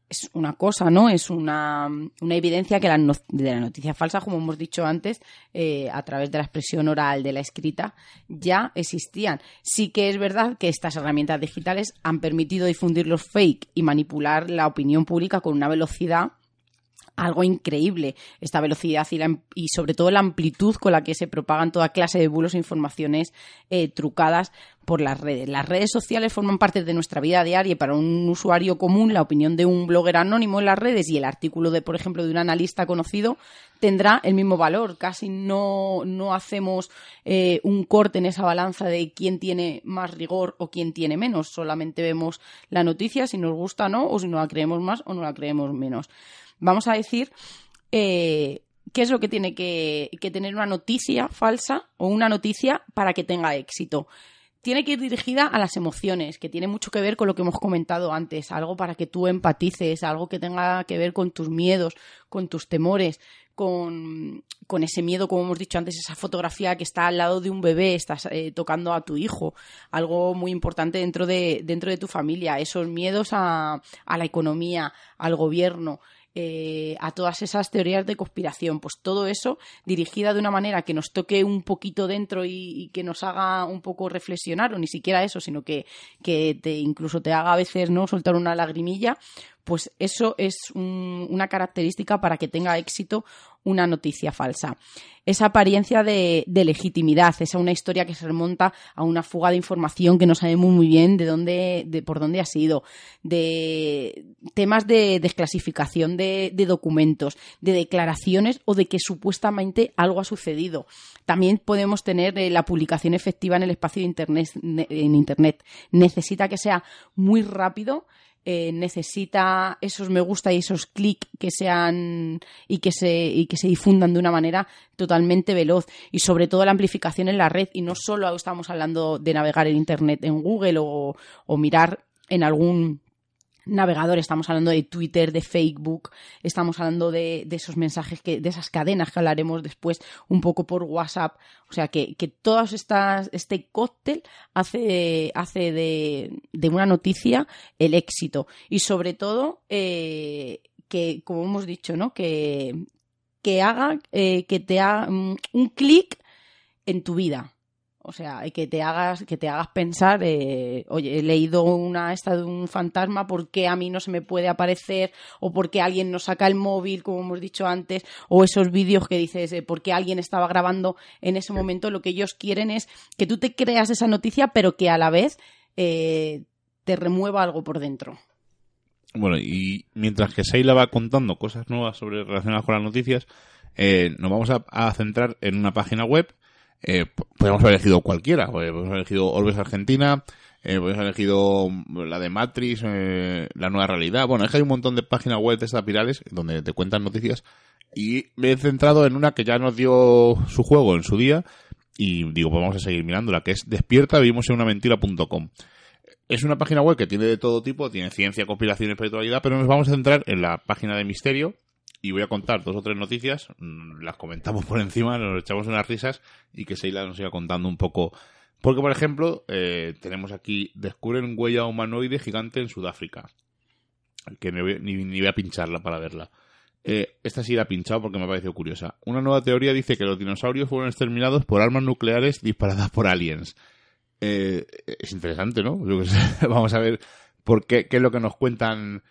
es una cosa, ¿no? Es una, una evidencia que las no- de las noticias falsas, como hemos dicho antes, eh, a través de la expresión oral, de la escrita, ya existían. Sí que es verdad que estas herramientas digitales han permitido difundir los fake y manipular la opinión pública con una velocidad algo increíble. Esta velocidad y, la- y sobre todo la amplitud con la que se propagan toda clase de bulos e informaciones eh, trucadas por las redes. Las redes sociales forman parte de nuestra vida diaria y para un usuario común la opinión de un blogger anónimo en las redes y el artículo de, por ejemplo, de un analista conocido tendrá el mismo valor. Casi no, no hacemos eh, un corte en esa balanza de quién tiene más rigor o quién tiene menos. Solamente vemos la noticia si nos gusta o no, o si no la creemos más o no la creemos menos. Vamos a decir eh, qué es lo que tiene que, que tener una noticia falsa o una noticia para que tenga éxito. Tiene que ir dirigida a las emociones, que tiene mucho que ver con lo que hemos comentado antes, algo para que tú empatices, algo que tenga que ver con tus miedos, con tus temores, con, con ese miedo, como hemos dicho antes, esa fotografía que está al lado de un bebé, estás eh, tocando a tu hijo, algo muy importante dentro de, dentro de tu familia, esos miedos a, a la economía, al gobierno, eh, a todas esas teorías de conspiración, pues todo eso dirigida de una manera que nos toque un poquito dentro y, y que nos haga un poco reflexionar, o ni siquiera eso, sino que, que te incluso te haga a veces no soltar una lagrimilla, pues eso es una característica para que tenga éxito una noticia falsa. Esa apariencia de, legitimidad, esa una historia que se remonta a una fuga de información que no sabemos muy bien de dónde, de por dónde ha sido, de temas de desclasificación de, documentos, de declaraciones o de que supuestamente algo ha sucedido. También podemos tener eh, la publicación efectiva en el espacio de internet, en internet. Necesita que sea muy rápido eh, necesita esos me gusta y esos clics que sean y que se y que se difundan de una manera totalmente veloz. Y sobre todo la amplificación en la red. Y no solo estamos hablando de navegar en internet en Google o mirar en algún navegador, estamos hablando de Twitter, de Facebook, estamos hablando de, esos mensajes, que, de esas cadenas que hablaremos después un poco por WhatsApp. O sea, que, que estas, este cóctel hace, hace de, de, una noticia el éxito. Y sobre todo, eh, que, como hemos dicho, ¿no? Que, que haga, eh, que te haga mm, un clic en tu vida. O sea, que te hagas, que te hagas pensar, eh, oye, he leído una esta de un fantasma, ¿por qué a mí no se me puede aparecer? O por qué alguien no saca el móvil, como hemos dicho antes, o esos vídeos que dices, eh, por qué alguien estaba grabando en ese momento. Lo que ellos quieren es que tú te creas esa noticia, pero que a la vez eh, te remueva algo por dentro. Bueno, y mientras que Seila va contando cosas nuevas sobre relacionadas con las noticias, nos vamos a centrar en una página web eh, podemos haber elegido cualquiera. Podemos haber elegido Orbes Argentina, eh, haber elegido la de Matrix, eh, la nueva realidad. Bueno, es que hay un montón de páginas web de estas virales donde te cuentan noticias y me he centrado en una que ya nos dio su juego en su día y digo, pues vamos a seguir mirándola, que es despierta vivimos en una mentira.com. Es una página web que tiene de todo tipo, tiene ciencia, conspiración y espiritualidad, pero nos vamos a centrar en la página de misterio, y voy a contar dos o tres noticias, mm, las comentamos por encima, nos echamos unas risas y que Seila nos siga contando un poco. Porque, por ejemplo, eh, tenemos aquí, descubren huella humanoide gigante en Sudáfrica. Que ni, voy a pincharla para verla. Eh, esta sí la he pinchado porque me ha parecido curiosa. Una nueva teoría dice que los dinosaurios fueron exterminados por armas nucleares disparadas por aliens. Eh, es interesante, ¿no? Vamos a ver por qué, qué es lo que nos cuentan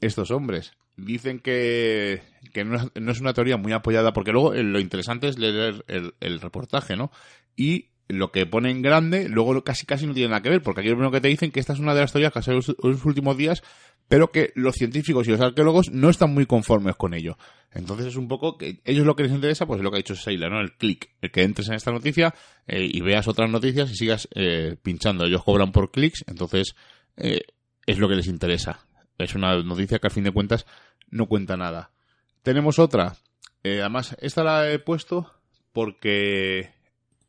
estos hombres dicen que, no, es, una teoría muy apoyada, porque luego eh, lo interesante es leer el, reportaje, ¿no? Y lo que pone en grande, luego casi casi no tiene nada que ver, porque aquí lo primero que te dicen que esta es una de las teorías que ha salido en los últimos días, pero que los científicos y los arqueólogos no están muy conformes con ello. Entonces es un poco que ellos lo que les interesa, pues es lo que ha dicho Seila, ¿no? El clic, el que entres en esta noticia eh, y veas otras noticias y sigas eh, pinchando. Ellos cobran por clics, entonces es lo que les interesa. Es una noticia que a fin de cuentas no cuenta nada. Tenemos otra. Eh, además, esta la he puesto porque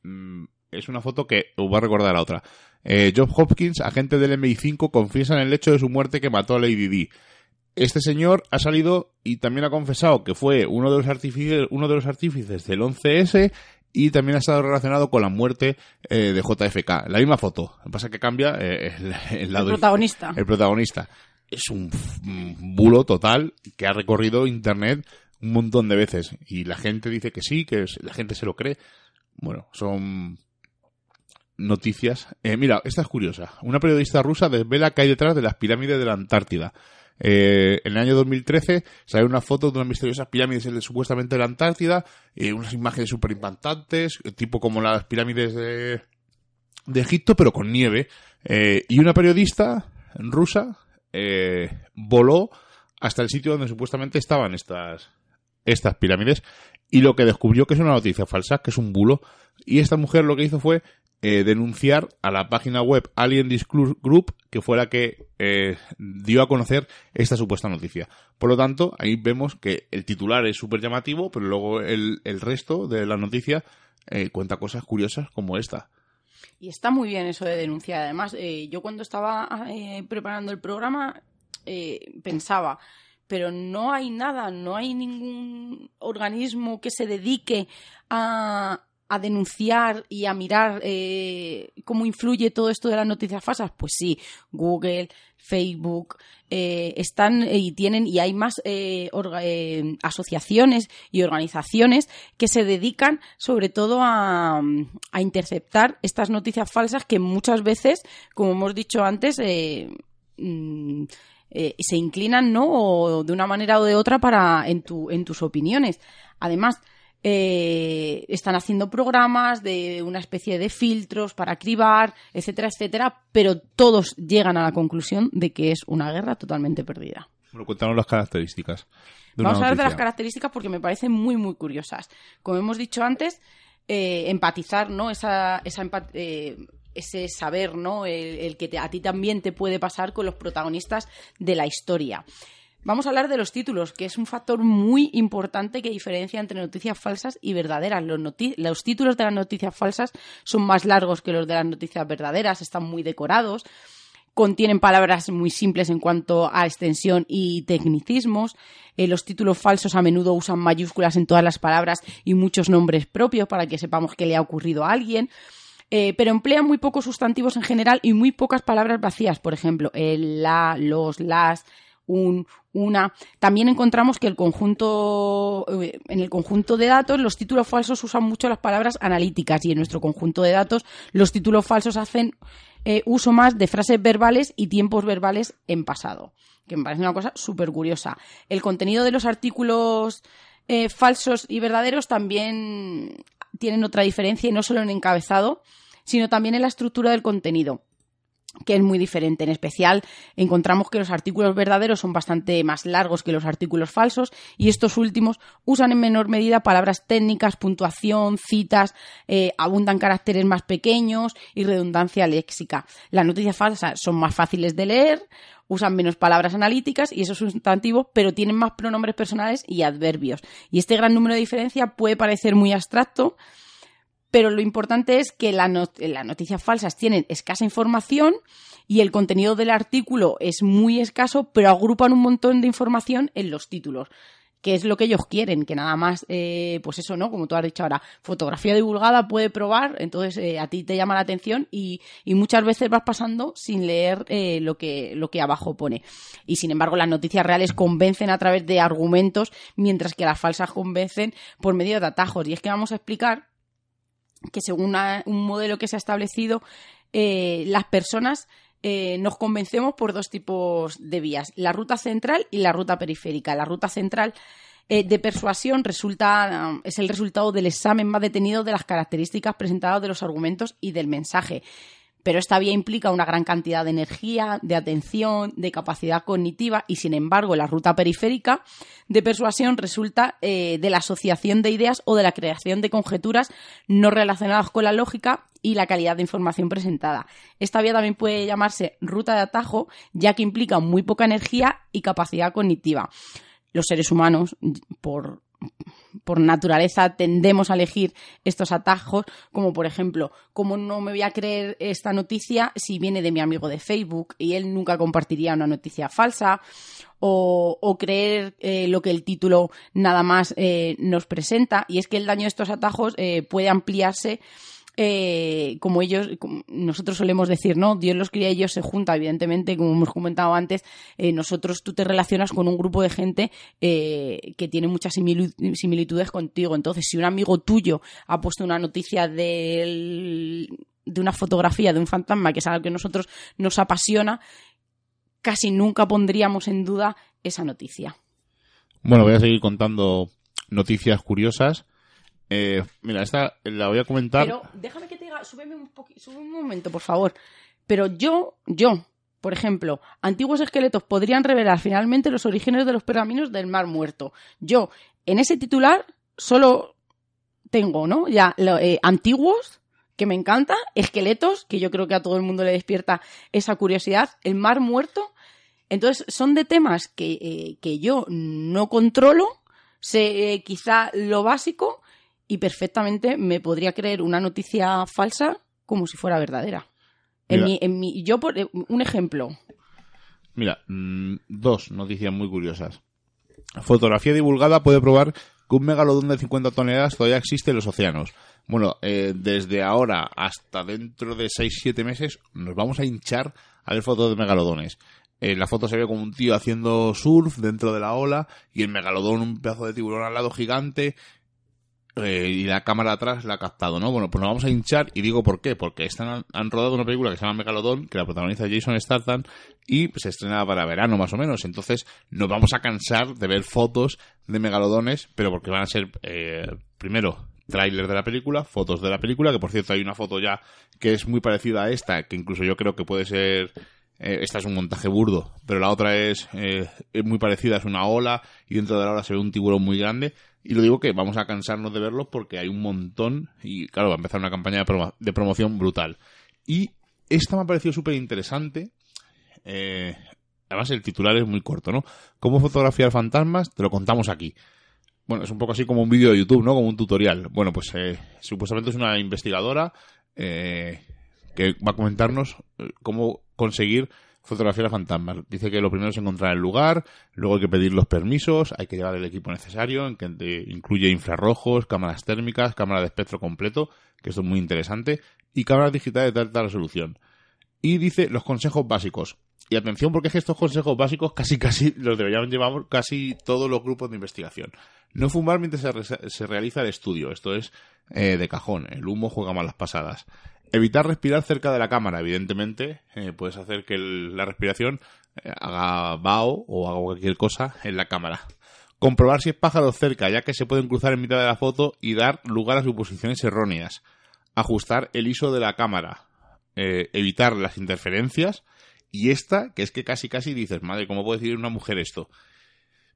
mm, es una foto que os va a recordar a otra. Eh, Job Hopkins, agente del MI5, confiesa en el hecho de su muerte que mató a Lady Di. Este señor ha salido y también ha confesado que fue uno de los artífices, uno de los artífices del 11S y también ha estado relacionado con la muerte eh, de JFK. La misma foto. Lo que pasa es que cambia el, el, lado. El protagonista. El protagonista es un bulo total que ha recorrido Internet un montón de veces. Y la gente dice que sí, que la gente se lo cree. Bueno, son noticias. Eh, mira, esta es curiosa. Una periodista rusa desvela que hay detrás de las pirámides de la Antártida. Eh, en el año 2013 sale una foto de unas misteriosas pirámides supuestamente de la Antártida, eh, unas imágenes súper impactantes, tipo como las pirámides de, de Egipto, pero con nieve. y una periodista rusa eh, voló hasta el sitio donde supuestamente estaban estas, estas pirámides y lo que descubrió que es una noticia falsa, que es un bulo. Y esta mujer lo que hizo fue eh, denunciar a la página web Alien Disclosure Group, que fue la que eh, dio a conocer esta supuesta noticia. Por lo tanto, ahí vemos que el titular es súper llamativo, pero luego el, el, resto de la noticia cuenta cosas curiosas como esta. Y está muy bien eso de denunciar. Además, eh, yo cuando estaba eh, preparando el programa eh, pensaba, pero no hay nada, no hay ningún organismo que se dedique a, a denunciar y a mirar eh, cómo influye todo esto de las noticias falsas? Pues sí, Google, Facebook, eh, están eh, y tienen, y hay más asociaciones y organizaciones que se dedican sobre todo a, interceptar estas noticias falsas que muchas veces, como hemos dicho antes, mm, se inclinan, ¿no? O de una manera o de otra para en, tu, en tus opiniones. Además, eh, están haciendo programas de una especie de filtros para cribar, etcétera, etcétera, pero todos llegan a la conclusión de que es una guerra totalmente perdida. Bueno, cuéntanos las características. Vamos a hablar de las características porque me parecen muy, muy curiosas. Como hemos dicho antes, eh, empatizar, ¿no? Esa, esa eh, ese saber, ¿no? El, que a ti también te puede pasar con los protagonistas de la historia. Vamos a hablar de los títulos, que es un factor muy importante que diferencia entre noticias falsas y verdaderas. Los, los, títulos de las noticias falsas son más largos que los de las noticias verdaderas, están muy decorados, contienen palabras muy simples en cuanto a extensión y tecnicismos. Eh, los títulos falsos a menudo usan mayúsculas en todas las palabras y muchos nombres propios para que sepamos qué le ha ocurrido a alguien. Eh, pero emplean muy pocos sustantivos en general y muy pocas palabras vacías. Por ejemplo, el la, los, las, un, una. También encontramos que el conjunto, eh, en el conjunto de datos, los títulos falsos usan mucho las palabras analíticas y en nuestro conjunto de datos los títulos falsos hacen eh, uso más de frases verbales y tiempos verbales en pasado, que me parece una cosa súper curiosa. El contenido de los artículos eh, falsos y verdaderos también tienen otra diferencia y no solo en encabezado, sino también en la estructura del contenido que es muy diferente. En especial, encontramos que los artículos verdaderos son bastante más largos que los artículos falsos y estos últimos usan en menor medida palabras técnicas, puntuación, citas, eh, abundan caracteres más pequeños y redundancia léxica. Las noticias falsas son más fáciles de leer, usan menos palabras analíticas y esos sustantivos, pero tienen más pronombres personales y adverbios. Y este gran número de diferencia puede parecer muy abstracto, pero lo importante es que las noticias falsas tienen escasa información y el contenido del artículo es muy escaso, pero agrupan un montón de información en los títulos que es lo que ellos quieren, que nada más, eh, pues eso, ¿no? Como tú has dicho ahora, fotografía divulgada puede probar, entonces eh, a ti te llama la atención y, muchas veces vas pasando sin leer eh, lo, que, lo que abajo pone. Y sin embargo, las noticias reales convencen a través de argumentos, mientras que las falsas convencen por medio de atajos. Y es que vamos a explicar que según un modelo que se ha establecido, eh, las personas eh, nos convencemos por dos tipos de vías, la ruta central y la ruta periférica. La ruta central eh, de persuasión resulta, es el resultado del examen más detenido de las características presentadas de los argumentos y del mensaje pero esta vía implica una gran cantidad de energía, de atención, de capacidad cognitiva y, sin embargo, la ruta periférica de persuasión resulta eh, de la asociación de ideas o de la creación de conjeturas no relacionadas con la lógica y la calidad de información presentada. Esta vía también puede llamarse ruta de atajo, ya que implica muy poca energía y capacidad cognitiva. Los seres humanos, por por naturaleza tendemos a elegir estos atajos, como por ejemplo, ¿cómo no me voy a creer esta noticia si viene de mi amigo de Facebook y él nunca compartiría una noticia falsa? O, creer eh, lo que el título nada más eh, nos presenta. Y es que el daño de estos atajos eh, puede ampliarse eh, como ellos, nosotros solemos decir, ¿no? Dios los cría y ellos se juntan, evidentemente, como hemos comentado antes, eh, nosotros tú te relacionas con un grupo de gente eh, que tiene muchas similitudes contigo. Entonces, si un amigo tuyo ha puesto una noticia de una fotografía de un fantasma, que es algo que a nosotros nos apasiona, casi nunca pondríamos en duda esa noticia. Bueno, voy a seguir contando noticias curiosas. Eh, mira, esta la voy a comentar. Pero déjame que te diga, súbeme un, un momento, por favor. Pero yo, yo, por ejemplo, antiguos esqueletos podrían revelar finalmente los orígenes de los pergaminos del Mar Muerto. Yo, en ese titular, solo tengo, ¿no? Ya, eh, antiguos, que me encanta, esqueletos, que yo creo que a todo el mundo le despierta esa curiosidad, el Mar Muerto. Entonces, son de temas que, eh, que yo no controlo, sé quizá lo básico, y perfectamente me podría creer una noticia falsa como si fuera verdadera. En mi, en mi, yo, por, eh, un ejemplo. Mira, mm, dos noticias muy curiosas. Fotografía divulgada puede probar que un megalodón de 50 toneladas todavía existe en los océanos. Bueno, eh, desde ahora hasta dentro de 6-7 meses nos vamos a hinchar a ver fotos de megalodones. En la foto se ve como un tío haciendo surf dentro de la ola y el megalodón, un pedazo de tiburón al lado gigante eh, y la cámara atrás la ha captado, ¿no? Bueno, pues nos vamos a hinchar y digo por qué, porque están, han rodado una película que se llama Megalodon, que la protagoniza Jason Statham y se estrena para verano más o menos, entonces nos vamos a cansar de ver fotos de megalodones, pero porque van a ser, eh, primero, tráiler de la película, fotos de la película, que por cierto hay una foto ya que es muy parecida a esta, que incluso yo creo que puede ser eh, esta es un montaje burdo, pero la otra es, eh, es, muy parecida, es una ola y dentro de la ola se ve un tiburón muy grande. Y lo digo que vamos a cansarnos de verlos porque hay un montón y claro, va a empezar una campaña de, promoción brutal. Y esta me ha parecido súper interesante. Eh, además el titular es muy corto, ¿no? ¿Cómo fotografiar fantasmas? Te lo contamos aquí. Bueno, es un poco así como un vídeo de YouTube, ¿no? Como un tutorial. Bueno, pues supuestamente es una investigadora que va a comentarnos cómo conseguir fotografiar a fantasmas. Dice que lo primero es encontrar el lugar, luego hay que pedir los permisos, hay que llevar el equipo necesario, que incluye infrarrojos, cámaras térmicas, cámara de espectro completo, que esto es muy interesante, y cámaras digitales de alta resolución. Y dice los consejos básicos. Y atención porque es que estos consejos básicos casi casi los deberían llevar casi todos los grupos de investigación. No fumar mientras se, realiza el estudio, esto es eh, de cajón, el humo juega malas pasadas. Evitar respirar cerca de la cámara, evidentemente, eh, puedes hacer que la respiración eh, haga vaho o haga cualquier cosa en la cámara. Comprobar si es pájaro cerca, ya que se pueden cruzar en mitad de la foto y dar lugar a suposiciones erróneas. Ajustar el ISO de la cámara. Eh, evitar las interferencias. Y esta, que es que casi casi dices, madre, ¿cómo puede decir una mujer esto?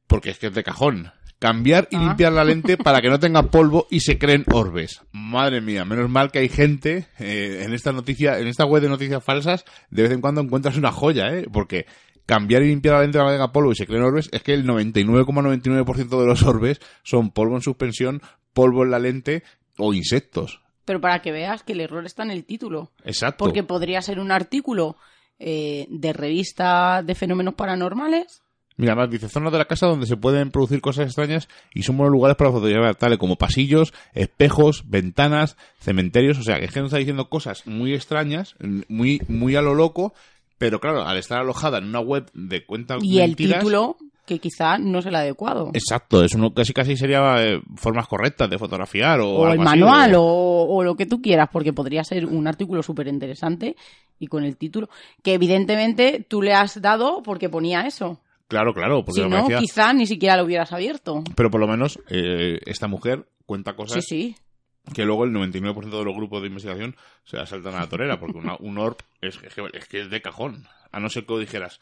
Porque es que es de cajón cambiar y ah. limpiar la lente para que no tenga polvo y se creen orbes. Madre mía, menos mal que hay gente eh, en esta noticia, en esta web de noticias falsas, de vez en cuando encuentras una joya, ¿eh? Porque cambiar y limpiar la lente para que no tenga polvo y se creen orbes es que el 99,99% de los orbes son polvo en suspensión, polvo en la lente o insectos. Pero para que veas que el error está en el título. Exacto. Porque podría ser un artículo eh, de revista de fenómenos paranormales Mira, más dice zonas de la casa donde se pueden producir cosas extrañas y son buenos lugares para fotografiar, tales como pasillos, espejos, ventanas, cementerios. O sea, que es que nos está diciendo cosas muy extrañas, muy, muy a lo loco, pero claro, al estar alojada en una web de cuenta Y el título que quizá no es el adecuado. Exacto, es uno casi casi sería eh, formas correctas de fotografiar o, o el manual o... o... lo que tú quieras, porque podría ser un artículo súper interesante y con el título que evidentemente tú le has dado porque ponía eso. Claro, claro. Porque si no, quizá ni siquiera lo hubieras abierto. Pero por lo menos eh, esta mujer cuenta cosas sí, sí. que luego el 99% de los grupos de investigación se la saltan a la torera, porque un ORP es, es, que es de cajón. A no ser que dijeras,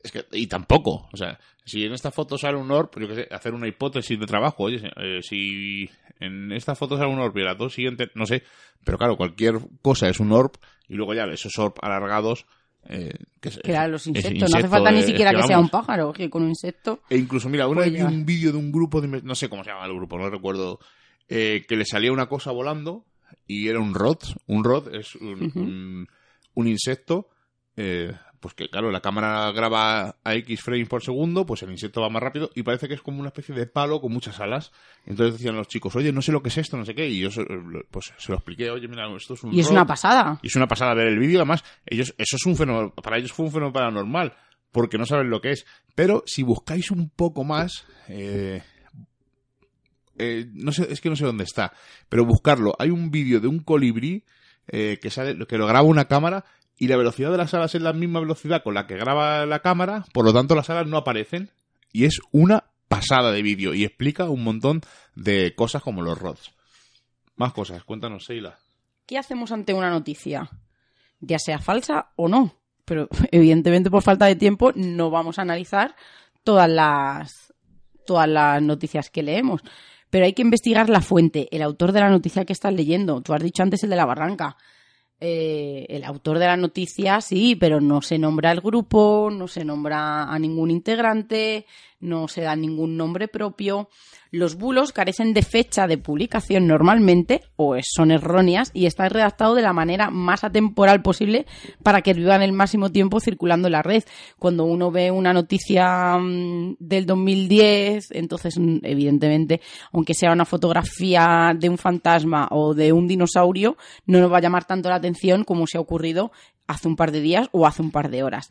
es que, y tampoco. O sea, si en esta foto sale un ORP, yo qué sé, hacer una hipótesis de trabajo. Oye, eh, si en esta foto sale un ORP y las dos siguientes, no sé. Pero claro, cualquier cosa es un ORP y luego ya esos ORP alargados eh, que, los insectos. no hace falta ni siquiera que, sea un pájaro, que con un insecto. E incluso, mira, una vez un vídeo de un grupo, de, no sé cómo se llama el grupo, no recuerdo, eh, que le salía una cosa volando y era un rod. Un rod es un, un, insecto eh, pues que claro, la cámara graba a X frames por segundo, pues el insecto va más rápido y parece que es como una especie de palo con muchas alas. Entonces decían los chicos, oye, no sé lo que es esto, no sé qué, y yo pues se lo expliqué, oye, mira, esto es un... Y es una pasada. Y es una pasada ver el vídeo, además, ellos, eso es un fenómeno, para ellos fue un fenómeno paranormal, porque no saben lo que es. Pero si buscáis un poco más... Eh, eh, no sé, es que no sé dónde está, pero buscarlo. Hay un vídeo de un colibrí eh, que sale, que lo graba una cámara y la velocidad de las alas es la misma velocidad con la que graba la cámara, por lo tanto las alas no aparecen y es una pasada de vídeo y explica un montón de cosas como los rods. Más cosas, cuéntanos, Sheila. ¿Qué hacemos ante una noticia? Ya sea falsa o no, pero evidentemente por falta de tiempo no vamos a analizar todas las todas las noticias que leemos. Pero hay que investigar la fuente, el autor de la noticia que estás leyendo. Tú has dicho antes el de la barranca. Eh, el autor de la noticia, sí, pero no se nombra el grupo, no se nombra a ningún integrante, no se da ningún nombre propio. Los bulos carecen de fecha de publicación normalmente, o son erróneas, y están redactados de la manera más atemporal posible para que vivan el máximo tiempo circulando en la red. Cuando uno ve una noticia mm, del 2010, entonces, mm, evidentemente, aunque sea una fotografía de un fantasma o de un dinosaurio, no nos va a llamar tanto la atención como si ha ocurrido hace un par de días o hace un par de horas.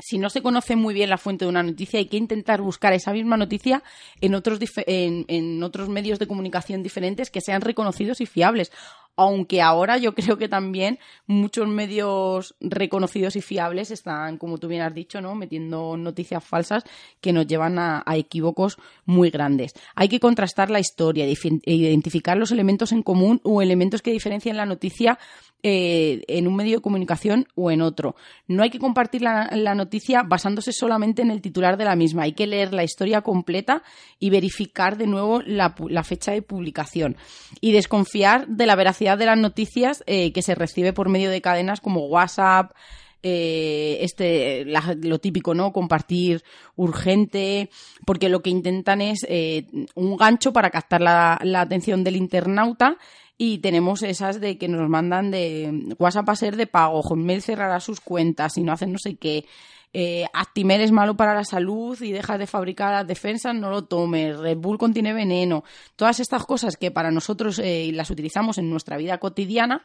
Si no se conoce muy bien la fuente de una noticia, hay que intentar buscar esa misma noticia en otros, en, otros medios de comunicación diferentes que sean reconocidos y fiables aunque ahora yo creo que también muchos medios reconocidos y fiables están, como tú bien has dicho, ¿no? metiendo noticias falsas que nos llevan a, equívocos muy grandes. Hay que contrastar la historia, identificar los elementos en común o elementos que diferencian la noticia eh, en un medio de comunicación o en otro. No hay que compartir la, noticia basándose solamente en el titular de la misma. Hay que leer la historia completa y verificar de nuevo la, fecha de publicación. Y desconfiar de la veracidad de las noticias eh, que se recibe por medio de cadenas como WhatsApp, eh, este lo típico, ¿no? Compartir urgente, porque lo que intentan es un gancho para captar la, la, atención del internauta y tenemos esas de que nos mandan de WhatsApp a ser de pago, Hotmail cerrará sus cuentas y no hacen no sé qué. Eh, Actimel es malo para la salud y dejas de fabricar las defensas, no lo tomes. Red Bull contiene veneno. Todas estas cosas que para nosotros eh, las utilizamos en nuestra vida cotidiana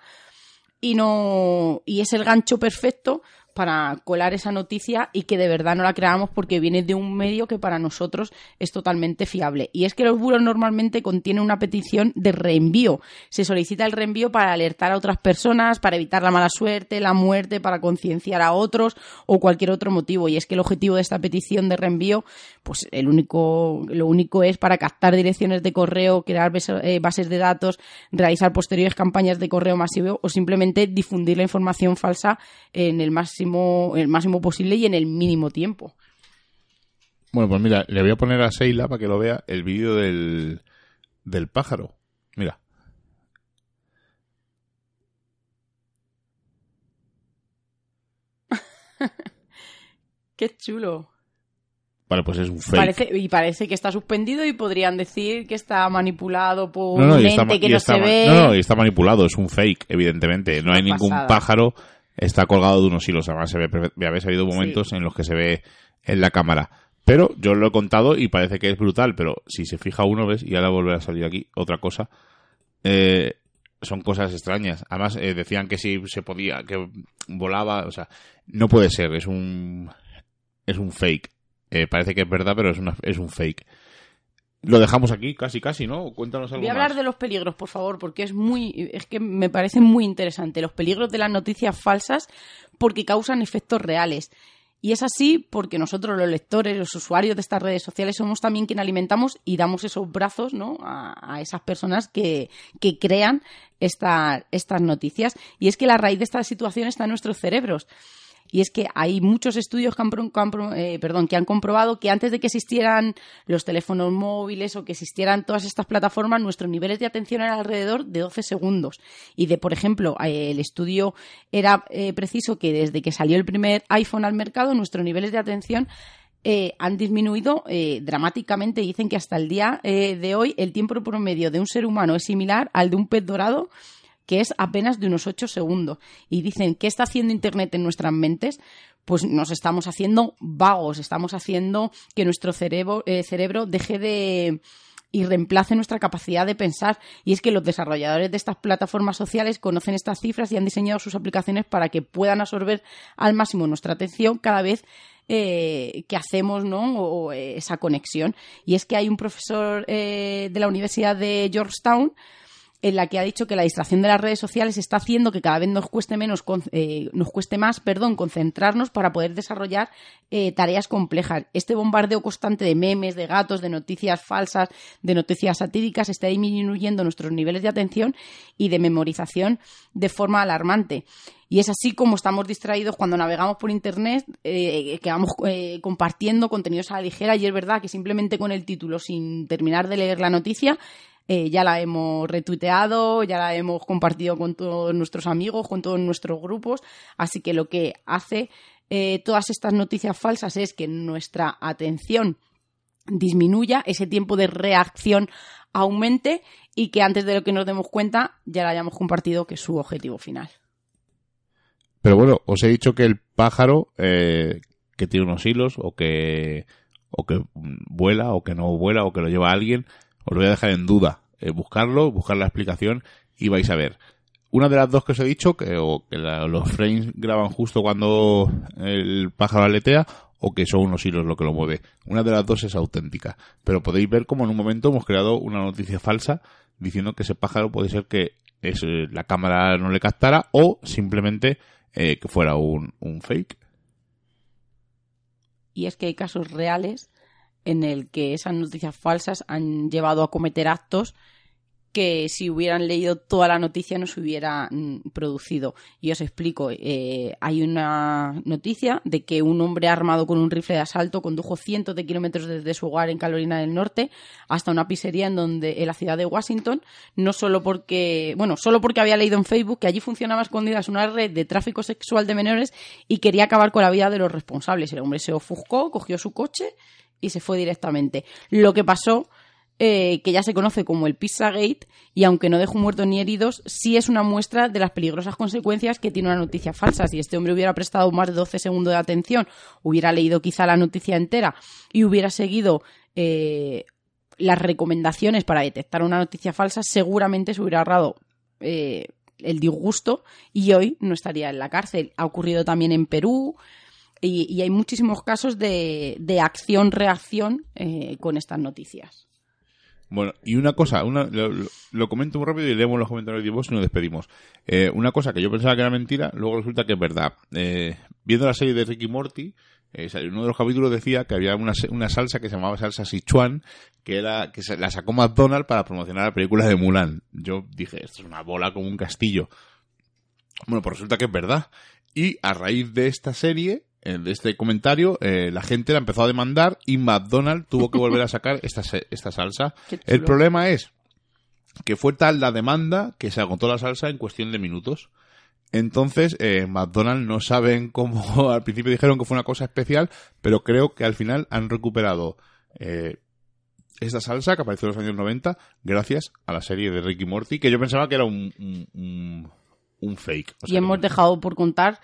y no y es el gancho perfecto para colar esa noticia y que de verdad no la creamos porque viene de un medio que para nosotros es totalmente fiable. Y es que los bulos normalmente contienen una petición de reenvío. Se solicita el reenvío para alertar a otras personas, para evitar la mala suerte, la muerte, para concienciar a otros o cualquier otro motivo. Y es que el objetivo de esta petición de reenvío, pues el único, lo único es para captar direcciones de correo, crear eh, bases de datos, realizar posteriores campañas de correo masivo o simplemente difundir la información falsa en el máximo el máximo posible y en el mínimo tiempo. Bueno, pues mira, le voy a poner a Seila para que lo vea el vídeo del, del pájaro. Mira. Qué chulo. Vale, pues es un fake. y parece que está suspendido y podrían decir que está manipulado por un ente que no se ve. No, no, y está manipulado, es un fake, evidentemente. No hay ningún pájaro está colgado de unos hilos. Además, se ve, habéis habido momentos en los que se ve en la cámara. Pero yo lo he contado y parece que es brutal, pero si se fija uno, ves, y ahora volverá a salir aquí otra cosa, eh, son cosas extrañas. Además, eh, decían que si se podía, que volaba, o sea, no puede ser, es un, es un fake. Eh, parece que es verdad, pero es, una, es un fake. Lo dejamos aquí, casi, casi, ¿no? Cuéntanos algo Voy a hablar de los peligros, por favor, porque es muy, es que me parece muy interesante. Los peligros de las noticias falsas porque causan efectos reales. Y es así porque nosotros, los lectores, los usuarios de estas redes sociales, somos también quien alimentamos y damos esos brazos ¿no? a, esas personas que, que crean estas noticias. Y es que la raíz de esta situación está en nuestros cerebros y es que hay muchos estudios que han, eh, perdón, que han comprobado que antes de que existieran los teléfonos móviles o que existieran todas estas plataformas, nuestros niveles de atención eran alrededor de 12 segundos. Y de, por ejemplo, eh, el estudio era eh, preciso que desde que salió el primer iPhone al mercado, nuestros niveles de atención han disminuido dramáticamente. Dicen que hasta el día de hoy el tiempo promedio de un ser humano es similar al de un pez dorado que es apenas de unos 8 segundos. Y dicen, ¿qué está haciendo Internet en nuestras mentes? Pues nos estamos haciendo vagos, estamos haciendo que nuestro cerebro, eh, cerebro deje de y reemplace nuestra capacidad de pensar. Y es que los desarrolladores de estas plataformas sociales conocen estas cifras y han diseñado sus aplicaciones para que puedan absorber al máximo nuestra atención cada vez eh, que hacemos ¿no? Eh, esa conexión. Y es que hay un profesor de la Universidad de Georgetown en la que ha dicho que la distracción de las redes sociales está haciendo que cada vez nos cueste menos, eh, nos cueste más, perdón, concentrarnos para poder desarrollar eh, tareas complejas. Este bombardeo constante de memes, de gatos, de noticias falsas, de noticias satíricas está disminuyendo nuestros niveles de atención y de memorización de forma alarmante. Y es así como estamos distraídos cuando navegamos por Internet, eh, que vamos compartiendo contenidos a la ligera y es verdad que simplemente con el título, sin terminar de leer la noticia, eh, ya la hemos retuiteado, ya la hemos compartido con todos nuestros amigos, con todos nuestros grupos, así que lo que hace eh, todas estas noticias falsas es que nuestra atención disminuya, ese tiempo de reacción aumente y que antes de lo que nos demos cuenta ya la hayamos compartido que es su objetivo final. Pero bueno, os he dicho que el pájaro eh, que tiene unos hilos o que o que vuela o que no vuela o que lo lleva alguien os lo voy a dejar en duda. Eh, buscarlo, buscar la explicación y vais a ver. una de las dos que os he dicho, que, o que los frames graban justo cuando el pájaro aletea, o que son unos hilos lo que lo mueve. Una de las dos es auténtica. Pero podéis ver como en un momento hemos creado una noticia falsa diciendo que ese pájaro puede ser que es, eh, la cámara no le captara o simplemente eh, que fuera un, un fake. Y es que hay casos reales en el que esas noticias falsas han llevado a cometer actos que si hubieran leído toda la noticia no se hubiera mm, producido. Y os explico, eh, hay una noticia de que un hombre armado con un rifle de asalto condujo cientos de kilómetros desde su hogar en Carolina del Norte hasta una pizzería en donde en la ciudad de Washington, no solo porque, bueno, solo porque había leído en Facebook que allí funcionaba escondidas una red de tráfico sexual de menores y quería acabar con la vida de los responsables. El hombre se ofuscó, cogió su coche y se fue directamente. Lo que pasó eh, que ya se conoce como el Pizzagate, y aunque no dejó muertos ni heridos, sí es una muestra de las peligrosas consecuencias que tiene una noticia falsa. Si este hombre hubiera prestado más de 12 segundos de atención, hubiera leído quizá la noticia entera y hubiera seguido eh, las recomendaciones para detectar una noticia falsa, seguramente se hubiera ahorrado eh, el disgusto y hoy no estaría en la cárcel. Ha ocurrido también en Perú. Y, hay muchísimos casos de, de acción-reacción eh, con estas noticias. Bueno, y una cosa, una, lo, comento muy rápido y leemos los comentarios de vos y nos despedimos. Eh, una cosa que yo pensaba que era mentira, luego resulta que es verdad. Eh, viendo la serie de Ricky Morty, eh, uno de los capítulos decía que había una, una salsa que se llamaba salsa Sichuan, que era que se, la sacó McDonald's para promocionar la película de Mulan. Yo dije, esto es una bola como un castillo. Bueno, pues resulta que es verdad. Y a raíz de esta serie, de este comentario, eh, la gente la empezó a demandar y McDonald's tuvo que volver a sacar esta, esta salsa. El problema es que fue tal la demanda que se agotó la salsa en cuestión de minutos. Entonces, eh, McDonald's no saben cómo, al principio dijeron que fue una cosa especial, pero creo que al final han recuperado eh, esta salsa que apareció en los años 90 gracias a la serie de Ricky Morty, que yo pensaba que era un, un, un- un fake. O sea, y hemos dejado por contar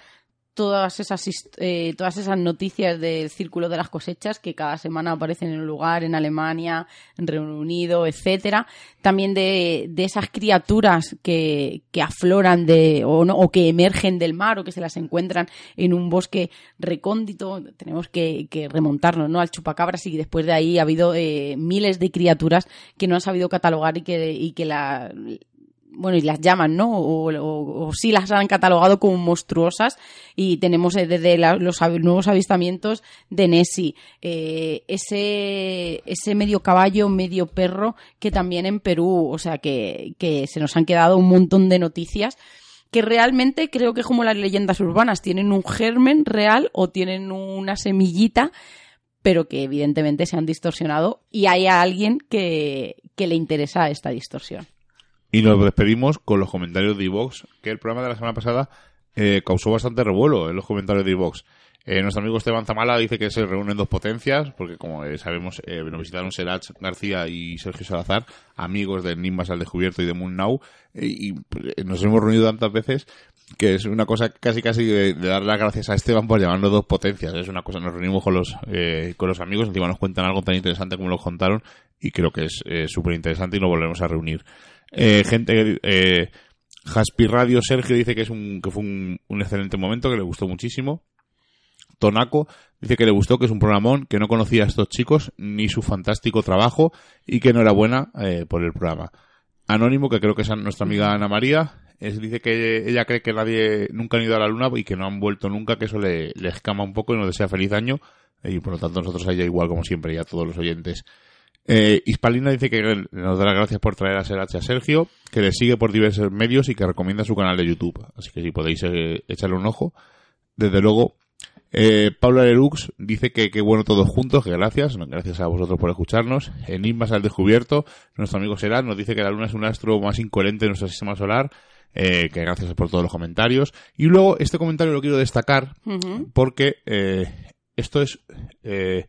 todas esas eh, todas esas noticias del círculo de las cosechas que cada semana aparecen en un lugar en Alemania, en Reino Unido, etcétera. También de, de esas criaturas que, que afloran de o, no, o que emergen del mar o que se las encuentran en un bosque recóndito. Tenemos que, que remontarnos ¿no? al chupacabras y después de ahí ha habido eh, miles de criaturas que no han sabido catalogar y que, y que la bueno, y las llaman, ¿no? O, sí las han catalogado como monstruosas y tenemos eh, desde los nuevos avistamientos de Nessie, eh, ese, medio caballo, medio perro que también en Perú, o sea que, se nos han quedado un montón de noticias que realmente creo que es como las leyendas urbanas, tienen un germen real o tienen una semillita, pero que evidentemente se han distorsionado y hay a alguien que le interesa esta distorsión. Y nos despedimos con los comentarios de iVox, que el programa de la semana pasada eh, causó bastante revuelo en los comentarios de iVox. Eh, nuestro amigo Esteban Zamala dice que se reúnen dos potencias, porque como eh, sabemos, eh, nos visitaron Serach García y Sergio Salazar, amigos de Nimbas al Descubierto y de Moon Now, eh, y pues, nos hemos reunido tantas veces que es una cosa casi casi de, dar las gracias a Esteban por llamarnos dos potencias. Es una cosa, nos reunimos con los, eh, con los amigos, encima nos cuentan algo tan interesante como lo contaron, y creo que es eh, súper interesante y lo volveremos a reunir. Eh, gente, eh, Jaspi Radio Sergio dice que es un, que fue un, un excelente momento, que le gustó muchísimo. Tonaco dice que le gustó, que es un programón, que no conocía a estos chicos ni su fantástico trabajo y que enhorabuena eh, por el programa. Anónimo, que creo que es nuestra amiga Ana María, es, dice que ella cree que nadie nunca han ido a la luna y que no han vuelto nunca, que eso le, le escama un poco y nos desea feliz año. Y por lo tanto nosotros a ella igual como siempre y a todos los oyentes. Eh, Hispalina dice que nos da las gracias por traer a Serache a Sergio, que le sigue por diversos medios y que recomienda su canal de YouTube. Así que si podéis eh, echarle un ojo. Desde luego, eh, Paula Lerux dice que qué bueno todos juntos, que gracias, gracias a vosotros por escucharnos. Enigmas al descubierto, nuestro amigo Serán nos dice que la luna es un astro más incoherente de nuestro sistema solar, eh, que gracias por todos los comentarios. Y luego este comentario lo quiero destacar porque eh, esto es eh,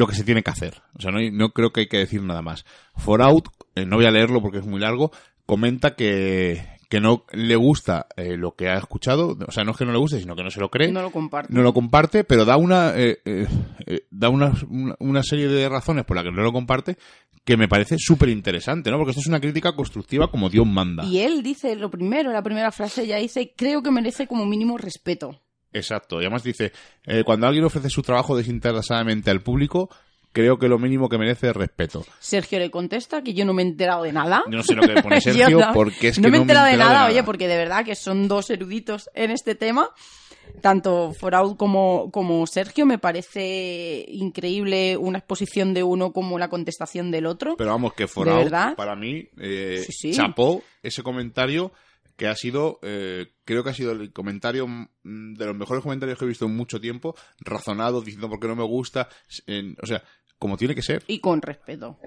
lo que se tiene que hacer. O sea, no, hay- no creo que hay que decir nada más. For Out, eh, no voy a leerlo porque es muy largo, comenta que, que no le gusta eh, lo que ha escuchado, o sea, no es que no le guste, sino que no se lo cree. No lo comparte. No lo comparte, pero da una eh, eh, da una, una, una serie de razones por las que no lo comparte que me parece súper interesante, ¿no? Porque esto es una crítica constructiva como Dios manda. Y él dice lo primero, la primera frase ya dice, creo que merece como mínimo respeto. Exacto. Y además dice, eh, cuando alguien ofrece su trabajo desinteresadamente al público, creo que lo mínimo que merece es respeto. Sergio le contesta que yo no me he enterado de nada. Yo no sé lo que pone Yo Sergio, no- porque es no que me he no enterado de nada, oye, nada. porque de verdad que son dos eruditos en este tema. Tanto Foraud como, como Sergio, me parece increíble una exposición de uno como la contestación del otro. Pero vamos, que Foraud, para mí, eh, Sí, sí. chapó ese comentario que ha sido, eh, creo que ha sido el comentario mm, de los mejores comentarios que he visto en mucho tiempo, razonado, diciendo por qué no me gusta, en- o sea, como tiene que ser. Y con respeto.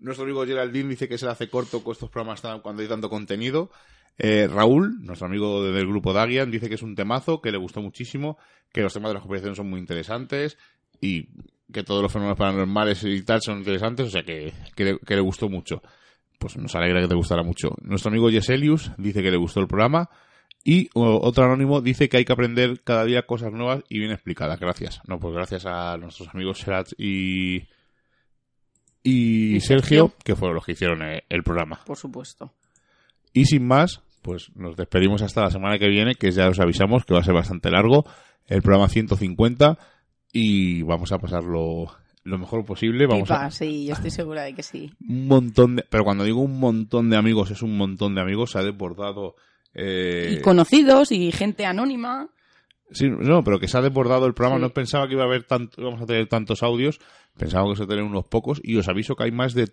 Nuestro amigo Geraldine dice que se le hace corto con estos programas cuando hay tanto contenido. Eh, Raúl, nuestro amigo del grupo Dagian, dice que es un temazo, que le gustó muchísimo, que los temas de la conspiración son muy interesantes y que todos los fenómenos paranormales y tal son interesantes, o sea que, que, le, que le gustó mucho. Pues nos alegra que te gustara mucho. Nuestro amigo Yeselius dice que le gustó el programa y otro anónimo dice que hay que aprender cada día cosas nuevas y bien explicadas. Gracias. No, pues gracias a nuestros amigos Serat y, y, Y Sergio, Sergio. que fueron los que hicieron eh, el programa. Por supuesto. Y sin más, pues nos despedimos hasta la semana que viene, que ya os avisamos que va a ser bastante largo, el programa 150, y vamos a pasarlo lo mejor posible. Vamos Pipa, a sí, yo estoy segura de que sí. un montón de, pero cuando digo un montón de amigos, es un montón de amigos, se ha desbordado. Eh, Y conocidos y gente anónima. Sí, no, pero que se ha desbordado el programa. Sí. No pensaba que iba a haber tanto, vamos a tener tantos audios. Pensaba que se tener unos pocos. Y os aviso que hay más de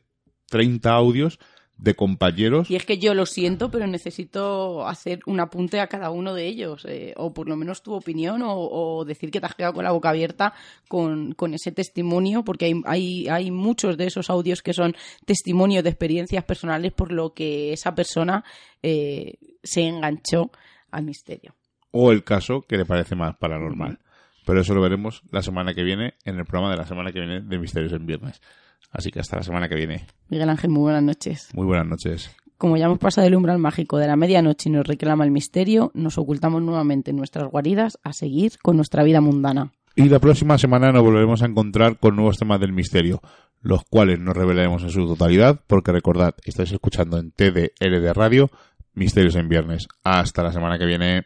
30 audios de compañeros. Y es que yo lo siento, pero necesito hacer un apunte a cada uno de ellos, eh, o por lo menos tu opinión, o, o decir que te has quedado con la boca abierta con, con ese testimonio, porque hay, hay, hay muchos de esos audios que son testimonios de experiencias personales por lo que esa persona eh, se enganchó al misterio. O el caso que le parece más paranormal. Pero eso lo veremos la semana que viene en el programa de la semana que viene de Misterios en Viernes. Así que hasta la semana que viene. Miguel Ángel, muy buenas noches. Muy buenas noches. Como ya hemos pasado el umbral mágico de la medianoche y nos reclama el misterio, nos ocultamos nuevamente en nuestras guaridas a seguir con nuesra vida mundana. Y la próxima semana nos volveremos a encontrar con nuevos temas del misterio, los cuales no revelaremos en su totalidad, porque recordad, estáis escuchando en TDL de Radio Misterios en Viernes. Hasta la semana que viene.